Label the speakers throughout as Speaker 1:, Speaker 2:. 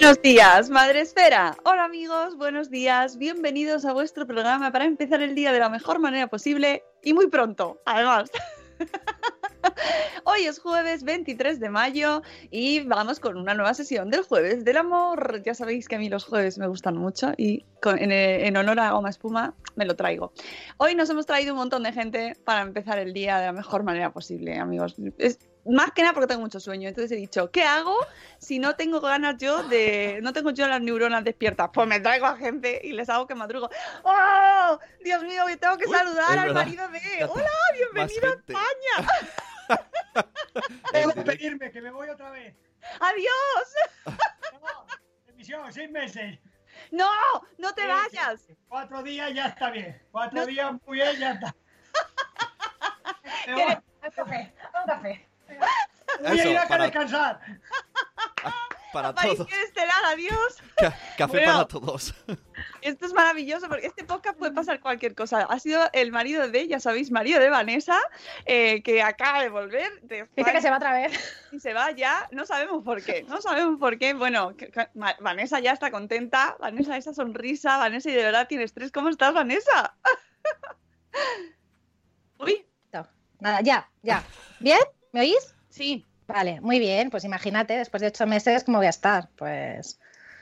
Speaker 1: Buenos días, Madre Esfera. Hola amigos, buenos días. Bienvenidos a vuestro programa para empezar el día de la mejor manera posible y muy pronto, además. Hoy es jueves 23 de mayo y vamos con una nueva sesión del jueves del amor. Ya sabéis que a mí los jueves me gustan mucho y en, honor a Goma Espuma me lo traigo. Hoy nos hemos traído un montón de gente para empezar el día de la mejor manera posible, amigos. Más que nada porque tengo mucho sueño. Entonces he dicho, ¿qué hago si no tengo ganas yo de. No tengo yo las neuronas despiertas? Pues me traigo a gente y les hago que madrugo. ¡Oh! Dios mío, tengo que
Speaker 2: Uy,
Speaker 1: saludar al
Speaker 2: verdad.
Speaker 1: marido de. ¡Hola! ¡Bienvenido a. España!
Speaker 3: Tengo que pedirme que me voy otra vez.
Speaker 1: ¡Adiós!
Speaker 3: No, emisión, seis meses.
Speaker 1: ¡No! ¡No te vayas!
Speaker 3: Cuatro días ya está bien. Cuatro
Speaker 1: No-
Speaker 3: días muy bien, ya está. Me voy, a ir
Speaker 2: Eso,
Speaker 3: a
Speaker 2: para-
Speaker 3: descansar.
Speaker 2: Para
Speaker 1: Aparición
Speaker 2: todos.
Speaker 1: estelar, adiós.
Speaker 2: Ca- Café
Speaker 1: Bueno.
Speaker 2: para todos.
Speaker 1: Esto es maravilloso porque este podcast puede pasar cualquier cosa. Ha sido el marido de, ya sabéis, marido de Vanessa, eh, que acaba de volver de
Speaker 4: Dice que se va otra vez.
Speaker 1: y se va ya. No sabemos por qué. No sabemos por qué. Bueno, que- que- Vanessa ya está contenta. Vanessa, esa sonrisa. Vanessa, y de verdad tiene estrés. ¿Cómo estás, Vanessa? Uy,
Speaker 4: Nada, ya, ya. ¿Bien? ¿Me oís?
Speaker 1: sí.
Speaker 4: Vale, muy bien. Pues imagínate, después de ocho meses, ¿cómo voy a estar? Pues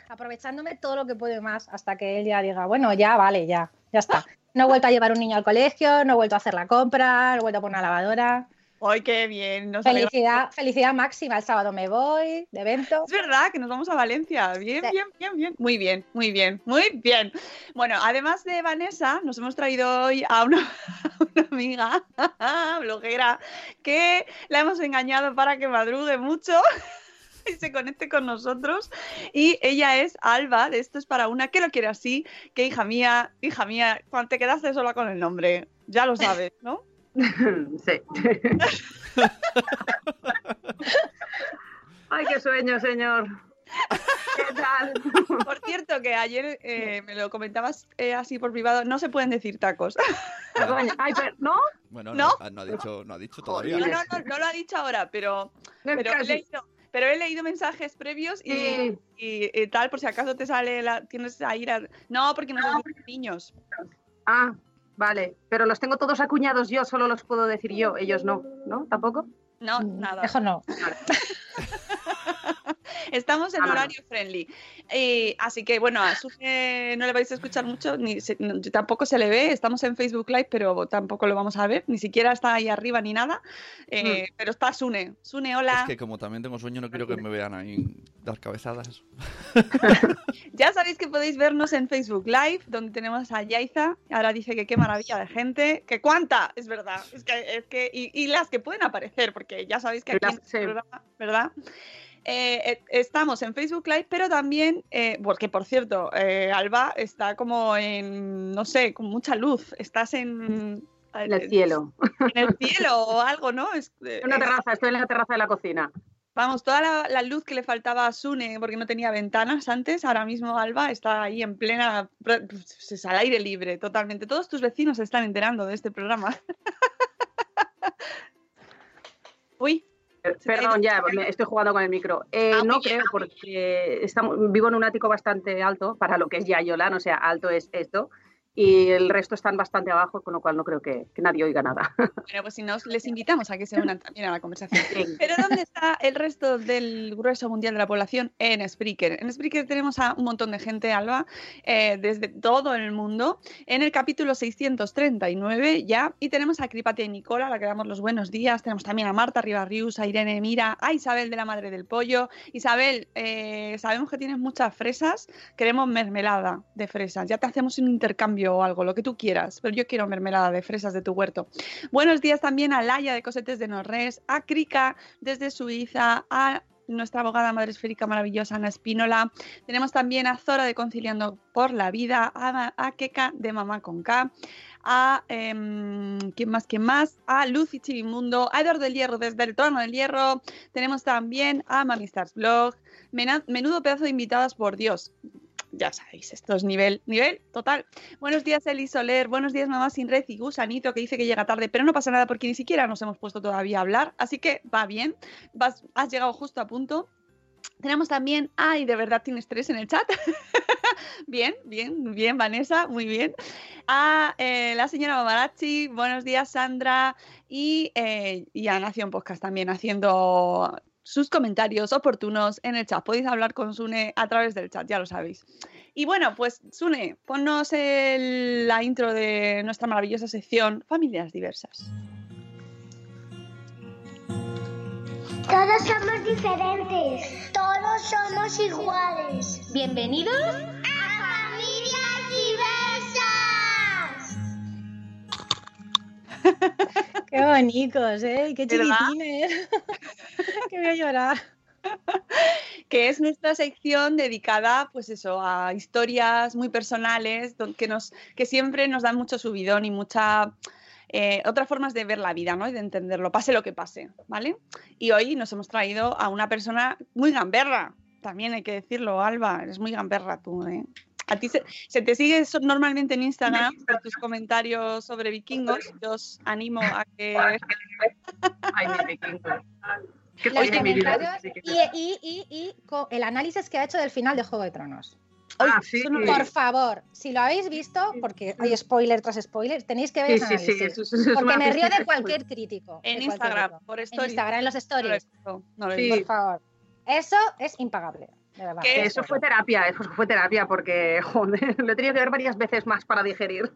Speaker 4: aprovechándome todo lo que puedo más hasta que él ya diga, bueno, ya, vale, ya, ya está. No he vuelto a llevar un niño al colegio, no he vuelto a hacer la compra, no he vuelto a poner una lavadora.
Speaker 1: ¡Ay, qué bien! Nos alegra-
Speaker 4: Felicidad, felicidad máxima. El sábado me voy de evento.
Speaker 1: Es verdad que nos vamos a Valencia. Bien,
Speaker 4: Sí.
Speaker 1: bien, bien, bien. Muy bien, muy bien, muy bien. Bueno, además de Vanessa, nos hemos traído hoy a una, a una amiga bloguera que la hemos engañado para que madrugue mucho y se conecte con nosotros. Y ella es Alba, de Esto es para una, que lo quiere así, que hija mía, hija mía, cuando te quedaste sola con el nombre, ya lo sabes, ¿no?
Speaker 5: Sí. Ay, qué sueño, señor. ¿Qué tal?
Speaker 1: Por cierto, que ayer eh, me lo comentabas eh, así por privado, no se pueden decir tacos.
Speaker 5: Coño, Ay, pero, ¿no?
Speaker 2: Bueno,
Speaker 1: ¿No?
Speaker 2: no, no ha dicho, no ha dicho todavía.
Speaker 1: No, no, no, no lo ha dicho ahora, pero,
Speaker 5: No,
Speaker 1: pero, he, leído, pero he leído mensajes previos y,
Speaker 5: Sí.
Speaker 1: y- y tal, por si acaso te sale la. Tienes ahí la. No, porque no son niños.
Speaker 5: Ah, vale. Pero los tengo todos acuñados yo, solo los puedo decir yo. Ellos no, ¿no? ¿Tampoco?
Speaker 1: No, nada.
Speaker 4: Mejor no.
Speaker 1: Estamos en
Speaker 5: Ah,
Speaker 1: horario friendly. Eh, así que bueno, a Sune no le vais a escuchar mucho, ni se- no, tampoco se le ve. Estamos en Facebook Live, pero tampoco lo vamos a ver. Ni siquiera está ahí arriba ni nada. Eh, Pero está Sune. Sune, hola.
Speaker 2: Es que como también tengo sueño, no quiero que me vean ahí dar cabezadas.
Speaker 1: Ya sabéis que podéis vernos en Facebook Live, donde tenemos a Yaiza. Ahora dice que qué maravilla de gente. Que cuánta, es verdad. Es que, es que, y, y las que pueden aparecer, porque ya sabéis que aquí
Speaker 5: Las-
Speaker 1: en este
Speaker 5: sí.
Speaker 1: programa, ¿verdad? Eh, eh, estamos en Facebook Live, pero también, eh, porque por cierto, eh, Alba está como en, no sé, con mucha luz. Estás en,
Speaker 5: En el cielo.
Speaker 1: en el cielo o algo, ¿no? Es-
Speaker 5: una terraza, estoy en la terraza de la cocina.
Speaker 1: Vamos, toda la, la luz que le faltaba a Sune porque no tenía ventanas antes, ahora mismo Alba está ahí en plena, pues, es al aire libre, totalmente. Todos tus vecinos se están enterando de este programa. Uy,
Speaker 5: Perdón,
Speaker 1: ido.
Speaker 5: ya, me estoy jugando con el micro. Eh,
Speaker 1: Ah,
Speaker 5: no creo, porque estamos, vivo en un ático bastante alto para lo que es Yayolan, o sea, alto es esto. Y el resto están bastante abajo, con lo cual no creo que, que nadie oiga nada.
Speaker 1: Bueno, pues si nos les invitamos a que se unan también a la conversación. Pero ¿dónde está el resto del grueso mundial de la población? En Spreaker. En Spreaker tenemos a un montón de gente, Alba, eh, desde todo el mundo. En el capítulo 639 ya. Y tenemos a Cripatia y Nicola, a la que damos los buenos días. Tenemos también a Marta Ribarrius, a Irene Mira, a Isabel de la Madre del Pollo. Isabel, eh, sabemos que tienes muchas fresas. Queremos mermelada de fresas. Ya te hacemos un intercambio o algo, lo que tú quieras. Pero yo quiero mermelada de fresas de tu huerto. Buenos días también a Laia de Cosetes de Norres, a Krika desde Suiza, a nuestra abogada madre esférica maravillosa Ana Espínola. Tenemos también a Zora de Conciliando por la Vida, a, Keka de Mamá con K, a em, ¿quién más? ¿Quién más? A Lucy Chivimundo, a Eduardo del Hierro desde el Trono del Hierro. Tenemos también a Mami Stars Blog. Menudo pedazo de invitadas, por Dios. Ya sabéis, esto es nivel, nivel total. Buenos días, Eli Soler. Buenos días, mamá sin red y Gusanito, que dice que llega tarde, pero no pasa nada porque ni siquiera nos hemos puesto todavía a hablar. Así que va bien. Vas- has llegado justo a punto. Tenemos también, ay, de verdad tienes tres en el chat. bien, bien, bien, Vanessa, muy bien. A eh, la señora Mamarachi, buenos días, Sandra. Y, eh, y a Nación Podcast también haciendo sus comentarios oportunos en el chat. Podéis hablar con Sune a través del chat, ya lo sabéis. Y bueno, pues Sune, ponnos el- la intro de nuestra maravillosa sección Familias Diversas.
Speaker 6: Todos somos diferentes. Todos somos iguales. Bienvenidos a Familias Diversas.
Speaker 4: Qué bonitos, ¿eh? Qué chiquitines. que voy a llorar.
Speaker 1: que es nuestra sección dedicada, pues eso, a historias muy personales, que, nos, que siempre nos dan mucho subidón y mucha eh, otras formas de ver la vida, ¿no? Y de entenderlo, pase lo que pase, ¿vale? Y hoy nos hemos traído a una persona muy gamberra, también hay que decirlo, Alba, eres muy gamberra tú, ¿eh? A ti se, se te sigue normalmente en Instagram por tus comentarios sobre vikingos. Yo os animo a que
Speaker 5: Ay, mi vikingo. Qué
Speaker 4: Los comentarios y, y- y- y co- el análisis que ha hecho del final de Juego de Tronos.
Speaker 5: Ah, sí.
Speaker 4: Por favor, si lo habéis visto, porque hay spoiler tras spoiler, tenéis que ver
Speaker 5: Sí, eso- eso es
Speaker 4: porque me río de cualquier crítico.
Speaker 1: en
Speaker 4: cualquier
Speaker 1: Instagram, por
Speaker 4: En
Speaker 1: stories.
Speaker 4: Instagram, en los
Speaker 1: No lo he
Speaker 4: stories.
Speaker 1: visto, no lo he
Speaker 5: Sí.
Speaker 1: visto.
Speaker 4: Por favor. Eso es impagable,
Speaker 5: Eso fue terapia, eso fue terapia porque, joder, lo he tenido que ver varias veces más para digerir.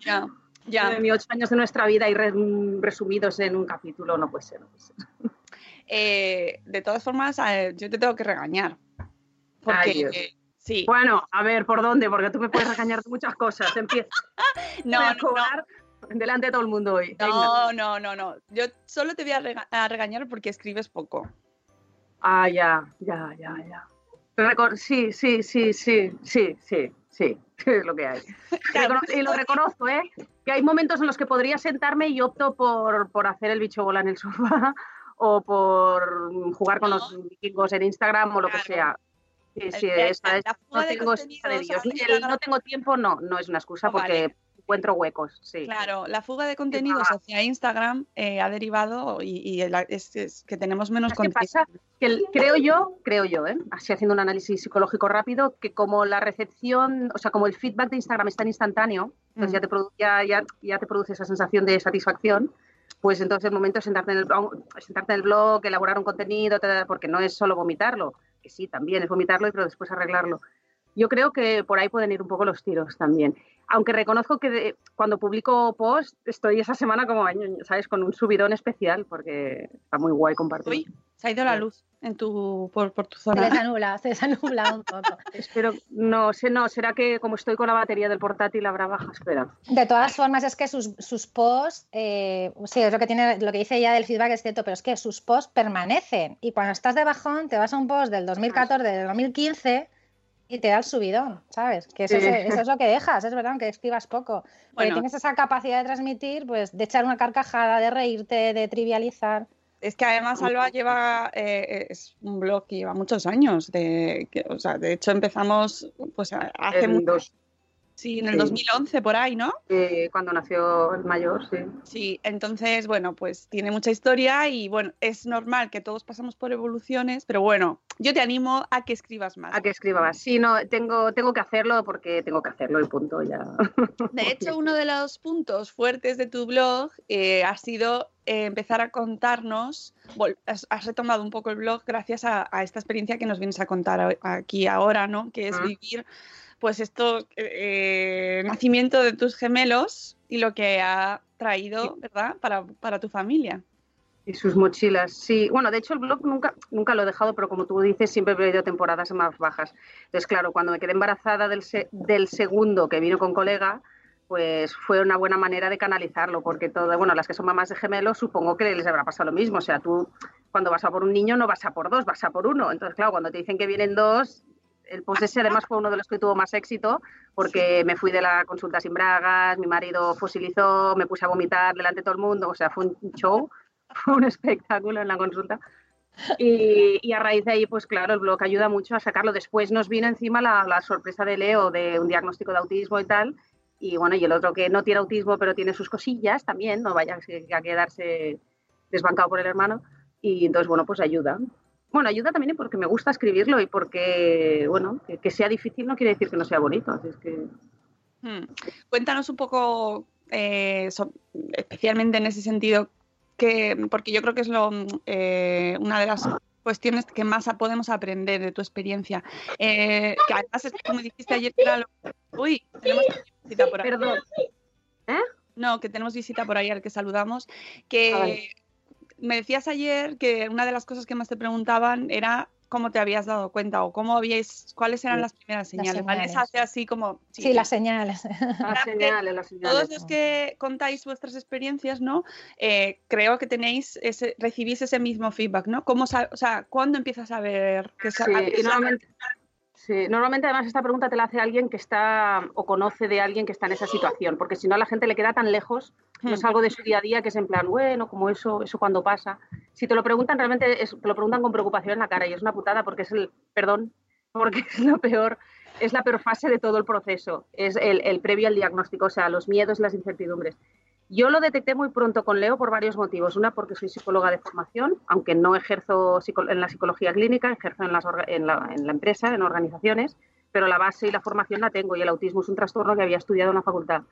Speaker 1: Ya, ya.
Speaker 5: Ni ocho años de nuestra vida y re- resumidos en un capítulo, no puede ser. No puede ser.
Speaker 1: Eh, de todas formas, eh, yo te tengo que regañar. Porque,
Speaker 5: Ay,
Speaker 1: eh, sí,
Speaker 5: Bueno, a ver, ¿por dónde? Porque tú me puedes regañar de muchas cosas. Empieza
Speaker 1: no,
Speaker 5: voy a
Speaker 1: no,
Speaker 5: cobrar delante de todo el mundo hoy. Venga.
Speaker 1: no, no, no, no. Yo solo te voy a, rega- a regañar porque escribes poco.
Speaker 5: Ah, ya, ya, ya, ya. Sí, sí, sí, sí, sí, sí, sí, es lo que hay. Recono- y lo reconozco, ¿eh? Que hay momentos en los que podría sentarme y opto por, por hacer el bicho bola en el sofá o por jugar con los vikingos en Instagram o lo que sea. Sí, sí, esa no tengo de Dios. El no tengo tiempo no, no es una excusa porque encuentro huecos, sí.
Speaker 1: Claro, la fuga de contenidos hacia Instagram eh, ha derivado y, y el- es, es que tenemos menos
Speaker 5: ¿Sabes qué
Speaker 1: contenido.
Speaker 5: pasa? Que el- creo yo, creo yo, ¿eh? así haciendo un análisis psicológico rápido, que como la recepción, o sea, como el feedback de Instagram es tan instantáneo, entonces
Speaker 1: Mm.
Speaker 5: ya, te produ- ya, ya, ya te produce esa sensación de satisfacción, pues entonces el momento de sentarte en el, blog- sentarte en el blog, elaborar un contenido, porque no es solo vomitarlo, que sí, también es vomitarlo, pero después arreglarlo. Yo creo que por ahí pueden ir un poco los tiros también. Aunque reconozco que de- cuando publico post estoy esa semana como, ¿sabes? Con un subidón especial porque está muy guay compartir.
Speaker 1: Uy, se ha ido la luz en tu, por, por tu
Speaker 4: Se
Speaker 1: zona.
Speaker 4: desanubla, se desanubla un poco.
Speaker 5: Espero, no sé, no, será que como estoy con la batería del portátil habrá baja, espera.
Speaker 4: De todas formas, es que sus, sus posts, eh, sí, es lo que tiene, lo que dice ella del feedback es cierto, pero es que sus posts permanecen. Y cuando estás de bajón, te vas a un post del 2014, del 2015 y te da el subidón, ¿sabes? Que eso,
Speaker 5: Sí.
Speaker 4: es, eso es lo que dejas, es verdad, aunque escribas poco. Porque
Speaker 1: Bueno.
Speaker 4: tienes esa capacidad de transmitir, pues, de echar una carcajada, de reírte, de trivializar.
Speaker 1: Es que además Alba lleva, eh, es un blog que lleva muchos años. De, que, o sea, de hecho empezamos pues hace
Speaker 5: En
Speaker 1: mucho.
Speaker 5: dos-
Speaker 1: Sí, en el
Speaker 5: Sí.
Speaker 1: 2011 por ahí, ¿no?
Speaker 5: Cuando nació el mayor, sí.
Speaker 1: Sí, entonces, bueno, pues tiene mucha historia y bueno, es normal que todos pasamos por evoluciones, pero bueno, yo te animo a que escribas más.
Speaker 5: A que escriba más. Sí, no, tengo, tengo que hacerlo porque tengo que hacerlo y punto, ya.
Speaker 1: De hecho, uno de los puntos fuertes de tu blog eh, ha sido eh, empezar a contarnos, has, has retomado un poco el blog gracias a, a esta experiencia que nos vienes a contar aquí ahora, ¿no? Que es vivir, pues, esto, eh, nacimiento de tus gemelos y lo que ha traído, ¿verdad? Para, para tu familia.
Speaker 5: Y sus mochilas, sí. Bueno, de hecho el blog nunca, nunca lo he dejado, pero como tú dices, siempre he habido temporadas más bajas. Entonces, claro, cuando me quedé embarazada del, se- del segundo que vino con colega, pues fue una buena manera de canalizarlo, porque todo, bueno, las que son mamás de gemelos, supongo que les habrá pasado lo mismo. O sea, tú cuando vas a por un niño no vas a por dos, vas a por uno. Entonces, claro, cuando te dicen que vienen dos, el post ese además fue uno de los que tuvo más éxito, porque me fui de la consulta sin bragas, mi marido fosilizó, me puse a vomitar delante de todo el mundo, o sea, fue un show, fue un espectáculo en la consulta. Y, y a raíz de ahí, pues claro, el blog ayuda mucho a sacarlo. Después nos vino encima la, la sorpresa de Leo de un diagnóstico de autismo y tal. Y bueno, y el otro que no tiene autismo, pero tiene sus cosillas también, no vaya a quedarse desbancado por el hermano. Y entonces, bueno, pues ayuda. Bueno, ayuda también porque me gusta escribirlo y porque, bueno, que, que sea difícil no quiere decir que no sea bonito. Así es que...
Speaker 1: Hmm. Cuéntanos un poco, eh, so- especialmente en ese sentido, que, porque yo creo que es lo, eh, una de las cuestiones que más podemos aprender de tu experiencia. Eh, que además, es como dijiste ayer, que era lo- Uy, tenemos visita por ahí.
Speaker 5: Perdón. ¿Eh?
Speaker 1: No, que tenemos visita por ahí al que saludamos.
Speaker 5: Ah,
Speaker 1: Que
Speaker 5: vale.
Speaker 1: Me decías ayer que una de las cosas que más te preguntaban era cómo te habías dado cuenta o cómo habíais, cuáles eran las primeras señales. Se hace así como...
Speaker 4: Sí, las señales.
Speaker 5: Las señales, las señales.
Speaker 1: Todos los que contáis vuestras experiencias, ¿no? Eh, creo que tenéis ese, recibís ese mismo feedback, ¿no? ¿Cómo o sea, ¿cuándo empiezas a ver que se
Speaker 5: Sí, y normalmente, sí, normalmente además esta pregunta te la hace alguien que está o conoce de alguien que está en esa situación, porque si no a la gente le queda tan lejos, no es
Speaker 1: Hmm.
Speaker 5: algo de su día a día que es en plan, bueno, como eso, eso cuando pasa. Si te lo preguntan, realmente es- te lo preguntan con preocupación en la cara y es una putada porque es el, perdón, porque es lo peor, es la peor fase de todo el proceso, es el, el previo al diagnóstico, o sea, los miedos y las incertidumbres. Yo lo detecté muy pronto con Leo por varios motivos. Una, porque soy psicóloga de formación, aunque no ejerzo en la psicología clínica, ejerzo en, las en, la, en la empresa, en organizaciones, pero la base y la formación la tengo y el autismo es un trastorno que había estudiado en la facultad.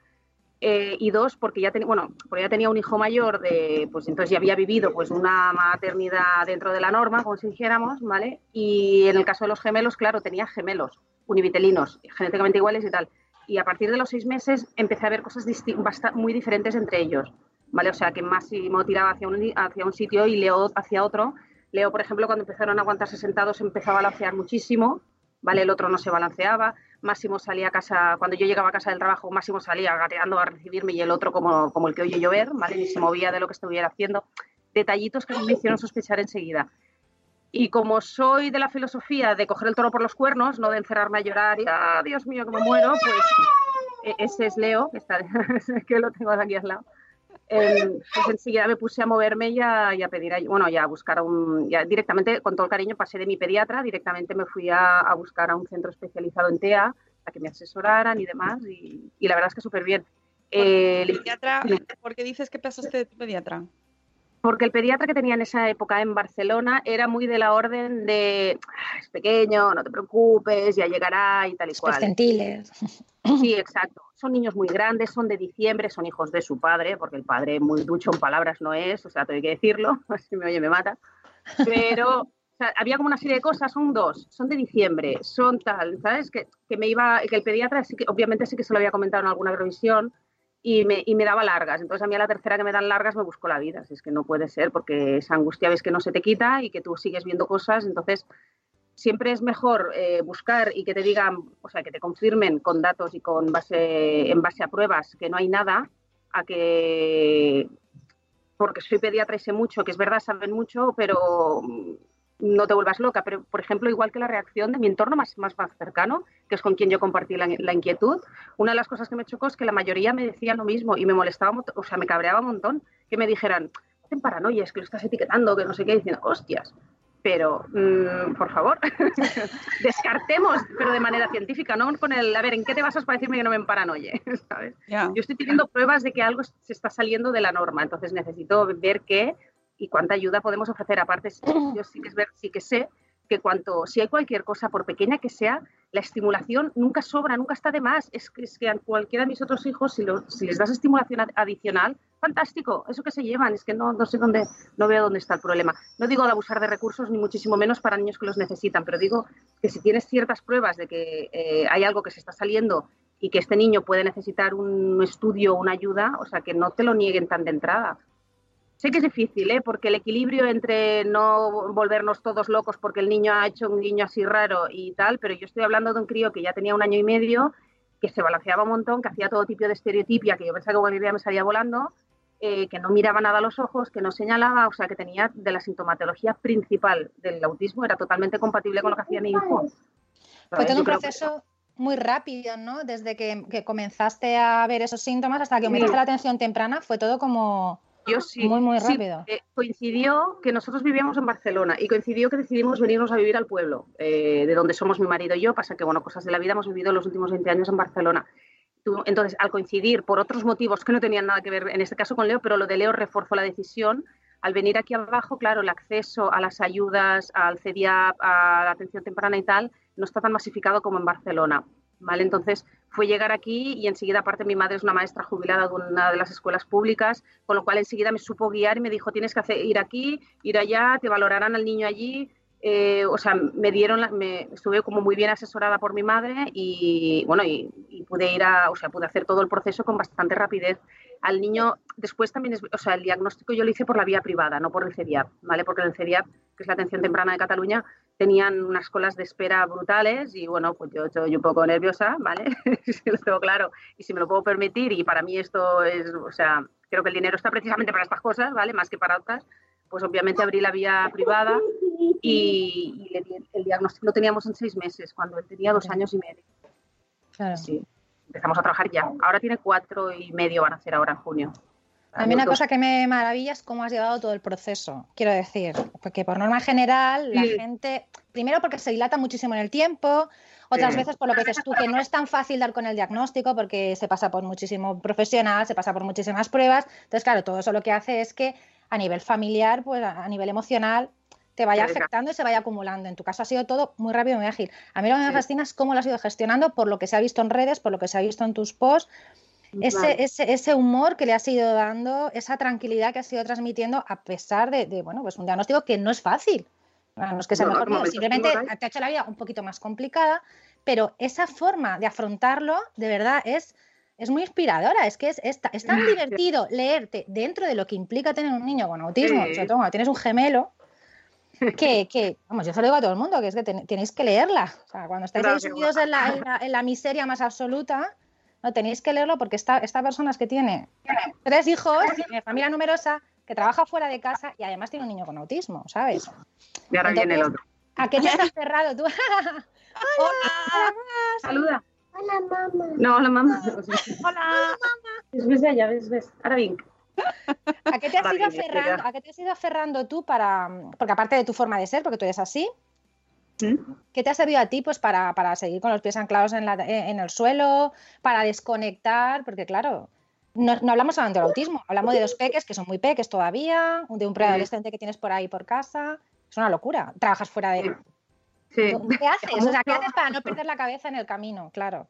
Speaker 5: Eh, y dos, porque ya, bueno, porque ya tenía un hijo mayor, de, pues entonces ya había vivido pues, una maternidad dentro de la norma, como si dijéramos, ¿vale? Y en el caso de los gemelos, claro, tenía gemelos univitelinos, genéticamente iguales y tal. Y a partir de los seis meses empecé a ver cosas muy diferentes entre ellos, ¿vale? O sea, que Máximo tiraba hacia un, hacia un sitio y Leo hacia otro. Leo, por ejemplo, cuando empezaron a aguantarse sentados empezó a balancear muchísimo, ¿vale? El otro no se balanceaba. Máximo salía a casa, cuando yo llegaba a casa del trabajo, Máximo salía gateando a recibirme y el otro como, como el que oye llover, ¿vale? Ni se movía de lo que estuviera haciendo. Detallitos que me hicieron sospechar enseguida. Y como soy de la filosofía de coger el toro por los cuernos, no de encerrarme a llorar y, ah, Dios mío, que me muero, pues e- ese es Leo, que, está, que lo tengo aquí al lado. Eh, pues enseguida me puse a moverme y a, y a pedir, bueno, ya a buscar a un, ya directamente, con todo el cariño, pasé de mi pediatra, directamente me fui a, a buscar a un centro especializado en TEA, a que me asesoraran y demás, y, y la verdad es que súper bien. Eh,
Speaker 1: ¿Por qué pediatra, ¿Por qué dices que pasaste de tu pediatra?
Speaker 5: Porque el pediatra que tenía en esa época en Barcelona era muy de la orden de "Ah, es pequeño, no te preocupes, ya llegará y tal y cual.
Speaker 4: Percentiles.
Speaker 5: Sí, exacto. Son niños muy grandes, son de diciembre, son hijos de su padre, porque el padre muy ducho en palabras no es, o sea, tengo que decirlo, si me oye me mata. Pero o sea, había como una serie de cosas, son dos, son de diciembre, son tal, ¿sabes? Que, que me iba, que el pediatra sí que, obviamente sí que se lo había comentado en alguna revisión, y me, y me daba largas. Entonces a mí a la tercera que me dan largas me busco la vida. Si es que no puede ser, porque esa angustia ves que no se te quita y que tú sigues viendo cosas. Entonces siempre es mejor eh, buscar y que te digan, o sea, que te confirmen con datos y con base, en base a pruebas que no hay nada, a que, porque soy pediatra y sé mucho, que es verdad, saben mucho, pero no te vuelvas loca. Pero, por ejemplo, igual que la reacción de mi entorno más, más, más cercano, que es con quien yo compartí la, la, inquietud, una de las cosas que me chocó es que la mayoría me decían lo mismo y me molestaba, o sea, me cabreaba un montón que me dijeran, hacen paranoia, es que lo estás etiquetando, que no sé qué, diciendo, hostias. pero mm, por favor, descartemos, pero de manera científica, no con el, a ver, ¿en qué te basas para decirme que no me emparanoye? ¿Sabes? Yo estoy teniendo pruebas de que algo se está saliendo de la norma, entonces necesito ver qué y cuánta ayuda podemos ofrecer. Aparte, yo sí que, es ver, sí que sé que cuanto, si hay cualquier cosa, por pequeña que sea, la estimulación nunca sobra, nunca está de más. Es que, es que a cualquiera de mis otros hijos, si, lo- si les das estimulación ad- adicional, fantástico, eso que se llevan, es que no, no sé dónde, no veo dónde está el problema. No digo de abusar de recursos, ni muchísimo menos para niños que los necesitan, pero digo que si tienes ciertas pruebas de que eh, hay algo que se está saliendo y que este niño puede necesitar un estudio o una ayuda, o sea, que no te lo nieguen tan de entrada. Sé que es difícil, ¿eh? porque el equilibrio entre no volvernos todos locos porque el niño ha hecho un niño así raro y tal, pero yo estoy hablando de un crío que ya tenía un año y medio, que se balanceaba un montón, que hacía todo tipo de estereotipia, que yo pensaba que cualquier día me salía volando, eh, que no miraba nada a los ojos, que no señalaba, o sea, que tenía de la sintomatología principal del autismo, era totalmente compatible con lo que hacía mi hijo.
Speaker 4: Fue todo un
Speaker 5: que-
Speaker 4: proceso muy rápido, ¿no? Desde que, que comenzaste a ver esos síntomas hasta que
Speaker 5: Sí.
Speaker 4: aumentaste la atención temprana, fue todo como
Speaker 5: Yo sí.
Speaker 4: muy, muy
Speaker 5: Sí,
Speaker 4: rápido.
Speaker 5: eh, coincidió que nosotros vivíamos en Barcelona y coincidió que decidimos venirnos a vivir al pueblo, eh, de donde somos mi marido y yo. Pasa que, bueno, cosas de la vida hemos vivido los últimos 20 años en Barcelona. Entonces, al coincidir por otros motivos que no tenían nada que ver en este caso con Leo, pero lo de Leo reforzó la decisión. Al venir aquí abajo, claro, el acceso a las ayudas, al CEDIAP, a la atención temprana y tal, no está tan masificado como en Barcelona. ¿Vale? Entonces fue llegar aquí y enseguida, aparte, mi madre es una maestra jubilada de una de las escuelas públicas, con lo cual enseguida me supo guiar y me dijo: tienes que hacer, ir aquí, ir allá, te valorarán al niño allí. Eh, o sea, me dieron, la- me estuve como muy bien asesorada por mi madre y bueno, y, y pude ir a, o sea, pude hacer todo el proceso con bastante rapidez. Al niño, después también es, o sea, el diagnóstico yo lo hice por la vía privada, no por el CEDIAP, ¿vale? Porque en el CEDIAP, que es la atención temprana de Cataluña, tenían unas colas de espera brutales y bueno, pues yo estoy un poco nerviosa, ¿vale? Si lo tengo claro y si me lo puedo permitir y para mí esto es, o sea, creo que el dinero está precisamente para estas cosas, ¿vale? Más que para otras, pues obviamente abrí la vía privada y, di- el diagnóstico lo teníamos en seis meses, cuando él tenía dos años y medio.
Speaker 4: Claro.
Speaker 5: Sí, empezamos a trabajar ya. Ahora tiene cuatro y medio, van a hacer ahora en junio.
Speaker 4: A mí una cosa que me maravilla es cómo has llevado todo el proceso. Quiero decir, porque por norma general la
Speaker 5: Sí.
Speaker 4: gente, primero porque se dilata muchísimo en el tiempo, otras
Speaker 5: Sí.
Speaker 4: veces por lo que dices tú, que no es tan fácil dar con el diagnóstico porque se pasa por muchísimo profesional, se pasa por muchísimas pruebas. Entonces, claro, todo eso lo que hace es que a nivel familiar, pues a nivel emocional, te vaya afectando y se vaya acumulando. En tu caso ha sido todo muy rápido y muy ágil. A mí lo que me fascina es cómo lo has ido gestionando por lo que se ha visto en redes, por lo que se ha visto en tus posts ese,
Speaker 5: Vale.
Speaker 4: ese, ese humor que le has ido dando, esa tranquilidad que has ido transmitiendo, a pesar de, de, bueno, pues un diagnóstico que no es fácil. Ah, No es que sea
Speaker 5: No,
Speaker 4: mejor,
Speaker 5: no,
Speaker 4: simplemente te ha hecho la vida un poquito más complicada, pero esa forma de afrontarlo, de verdad, es, es muy inspiradora. Es que es, es, es tan divertido leerte dentro de lo que implica tener un niño con autismo,
Speaker 5: Sí.
Speaker 4: sobre todo cuando tienes un gemelo, que, que, vamos, yo se lo digo a todo el mundo, que es que ten- tenéis que leerla. O sea, cuando estáis
Speaker 5: Claro
Speaker 4: sumidos en la, en, la, en la miseria más absoluta, no tenéis que leerlo porque esta, esta persona es que tiene tres hijos, tiene familia numerosa, que trabaja fuera de casa y además tiene un niño con autismo, ¿sabes?
Speaker 5: Y ahora viene el
Speaker 4: Entonces,
Speaker 5: otro.
Speaker 4: ¿A qué te has aferrado tú? Hola.
Speaker 5: Saluda.
Speaker 6: Hola, mamá.
Speaker 5: No, hola mamá. Hola. Ves de allá, ves, ves. Ahora bien.
Speaker 4: ¿A qué te has ido aferrando?
Speaker 5: espera.
Speaker 4: ¿A qué te has ido aferrando tú para, porque aparte de tu forma de ser, porque tú eres así,
Speaker 5: ¿Mm?
Speaker 4: ¿qué te ha servido a ti pues para, para seguir con los pies anclados en, la- en el suelo, para desconectar? Porque claro, no, no hablamos solamente del autismo, hablamos de dos peques que son muy peques todavía, de un preadolescente que tienes por ahí por casa. Es una locura. Trabajas fuera de...
Speaker 5: Sí.
Speaker 4: ¿Qué haces? O sea, ¿qué haces para no perder la cabeza en el camino? Claro.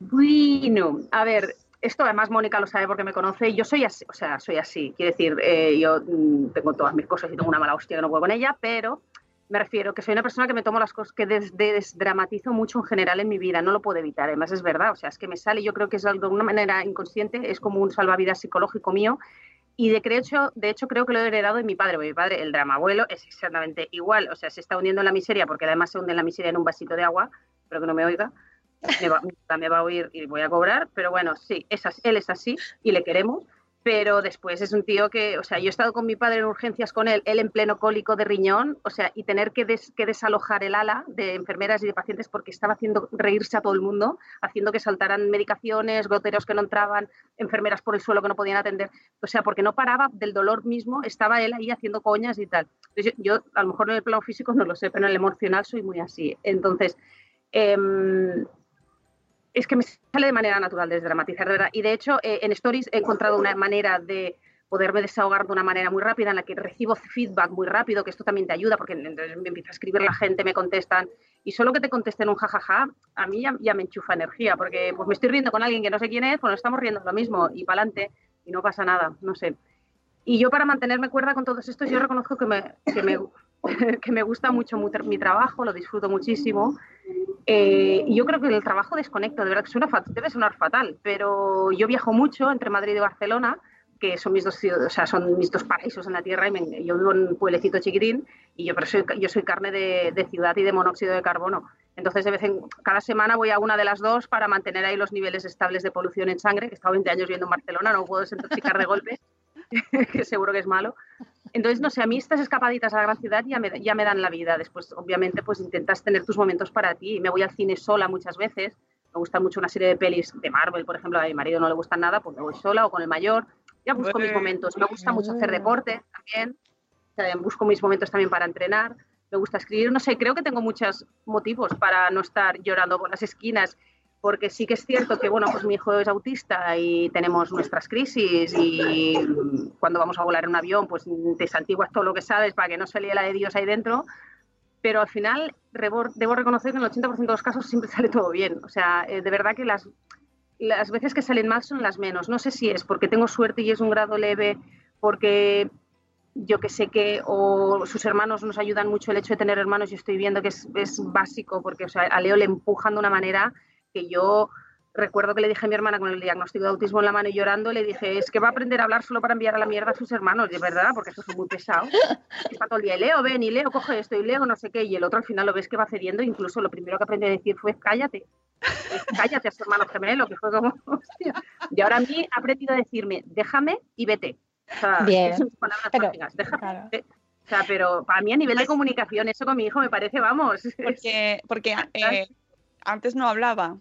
Speaker 5: Bueno, a ver, esto además Mónica lo sabe porque me conoce. Yo soy así, o sea, soy así. Quiero decir, eh, yo mm, tengo todas mis cosas y tengo una mala hostia que no puedo con ella, pero me refiero que soy una persona que me tomo las cosas, que des- desdramatizo mucho en general en mi vida. No lo puedo evitar, además es verdad. O sea, es que me sale, yo creo que es de alguna manera inconsciente, es como un salvavidas psicológico mío. Y de, hecho, de hecho creo que lo he heredado de mi padre, porque mi padre, el drama abuelo, es exactamente igual. O sea, se está hundiendo en la miseria, porque además se hunde en la miseria en un vasito de agua, pero que no me oiga. Me va, me va a oír y voy a cobrar, pero bueno, sí, es así- él es así y le queremos. pero después es un tío que, o sea, yo he estado con mi padre en urgencias con él, él en pleno cólico de riñón, o sea, y tener que, des- que desalojar el ala de enfermeras y de pacientes porque estaba haciendo reírse a todo el mundo, haciendo que saltaran medicaciones, goteros que no entraban, enfermeras por el suelo que no podían atender, o sea, porque no paraba del dolor mismo, estaba él ahí haciendo coñas y tal. Entonces, yo, yo, a lo mejor en el plano físico no lo sé, pero en el emocional soy muy así. Entonces, em, es que me sale de manera natural desdramatizar, de verdad. Y de hecho, eh, en Stories he encontrado una manera de poderme desahogar de una manera muy rápida, en la que recibo feedback muy rápido, que esto también te ayuda, porque entonces me empieza a escribir la gente, me contestan, y solo que te contesten un jajaja, a mí ya, ya me enchufa energía, porque pues me estoy riendo con alguien que no sé quién es, pues nos estamos riendo lo mismo, y para adelante, y no pasa nada, no sé. Y yo para mantenerme cuerda con todos estos, yo reconozco que me, que me, que me gusta mucho mu- mi trabajo, lo disfruto muchísimo. Eh, y yo creo que el trabajo desconecto, de verdad que suena debe sonar fatal, pero yo viajo mucho entre Madrid y Barcelona, que son mis dos, o sea, son mis dos paraísos en la tierra, y yo vivo en un pueblecito chiquitín, y yo, pero soy, yo soy carne de, de ciudad y de monóxido de carbono. Entonces, de vez en cada semana voy a una de las dos para mantener ahí los niveles estables de polución en sangre, que he estado 20 años viviendo en Barcelona, no puedo desintoxicar de golpe, que seguro que es malo. Entonces, no sé, a mí estas escapaditas a la gran ciudad ya me, ya me dan la vida. Después, obviamente, pues intentas tener tus momentos para ti. Me voy al cine sola muchas veces. Me gusta mucho una serie de pelis de Marvel, por ejemplo, a mi marido no le gustan nada, pues me voy sola o con el mayor. Ya busco mis momentos. Me gusta mucho hacer deporte también. Eh, busco mis momentos también para entrenar. Me gusta escribir. No sé, creo que tengo muchos motivos para no estar llorando por las esquinas porque sí que es cierto que, bueno, pues mi hijo es autista y tenemos nuestras crisis y cuando vamos a volar en un avión, pues te santiguas todo lo que sabes para que no se líe la de Dios ahí dentro, pero al final debo reconocer que en el 80% de los casos siempre sale todo bien. O sea, eh, de verdad que las, las veces que salen mal son las menos. No sé si es porque tengo suerte y es un grado leve, porque yo que sé que o sus hermanos nos ayudan mucho el hecho de tener hermanos y estoy viendo que es, es básico porque o sea, a Leo le empujan de una manera que yo recuerdo que le dije a mi hermana con el diagnóstico de autismo en la mano y llorando, le dije, es que va a aprender a hablar solo para enviar a la mierda a sus hermanos, de verdad, porque eso es muy pesado. Está todo el día, Leo, ven, y Leo, coge esto, y Leo, no sé qué, y el otro al final lo ves que va cediendo, incluso lo primero que aprendí a decir fue, cállate, cállate a su hermano gemelo, que fue como, hostia. Y ahora a mí ha aprendido a decirme, déjame y vete. O sea,
Speaker 4: Bien,
Speaker 5: son palabras
Speaker 4: pero-
Speaker 5: mágicas, déjame. y vete. O sea, pero para mí a nivel de comunicación, eso con mi hijo me parece, vamos.
Speaker 1: Porque, porque eh, antes no hablaba.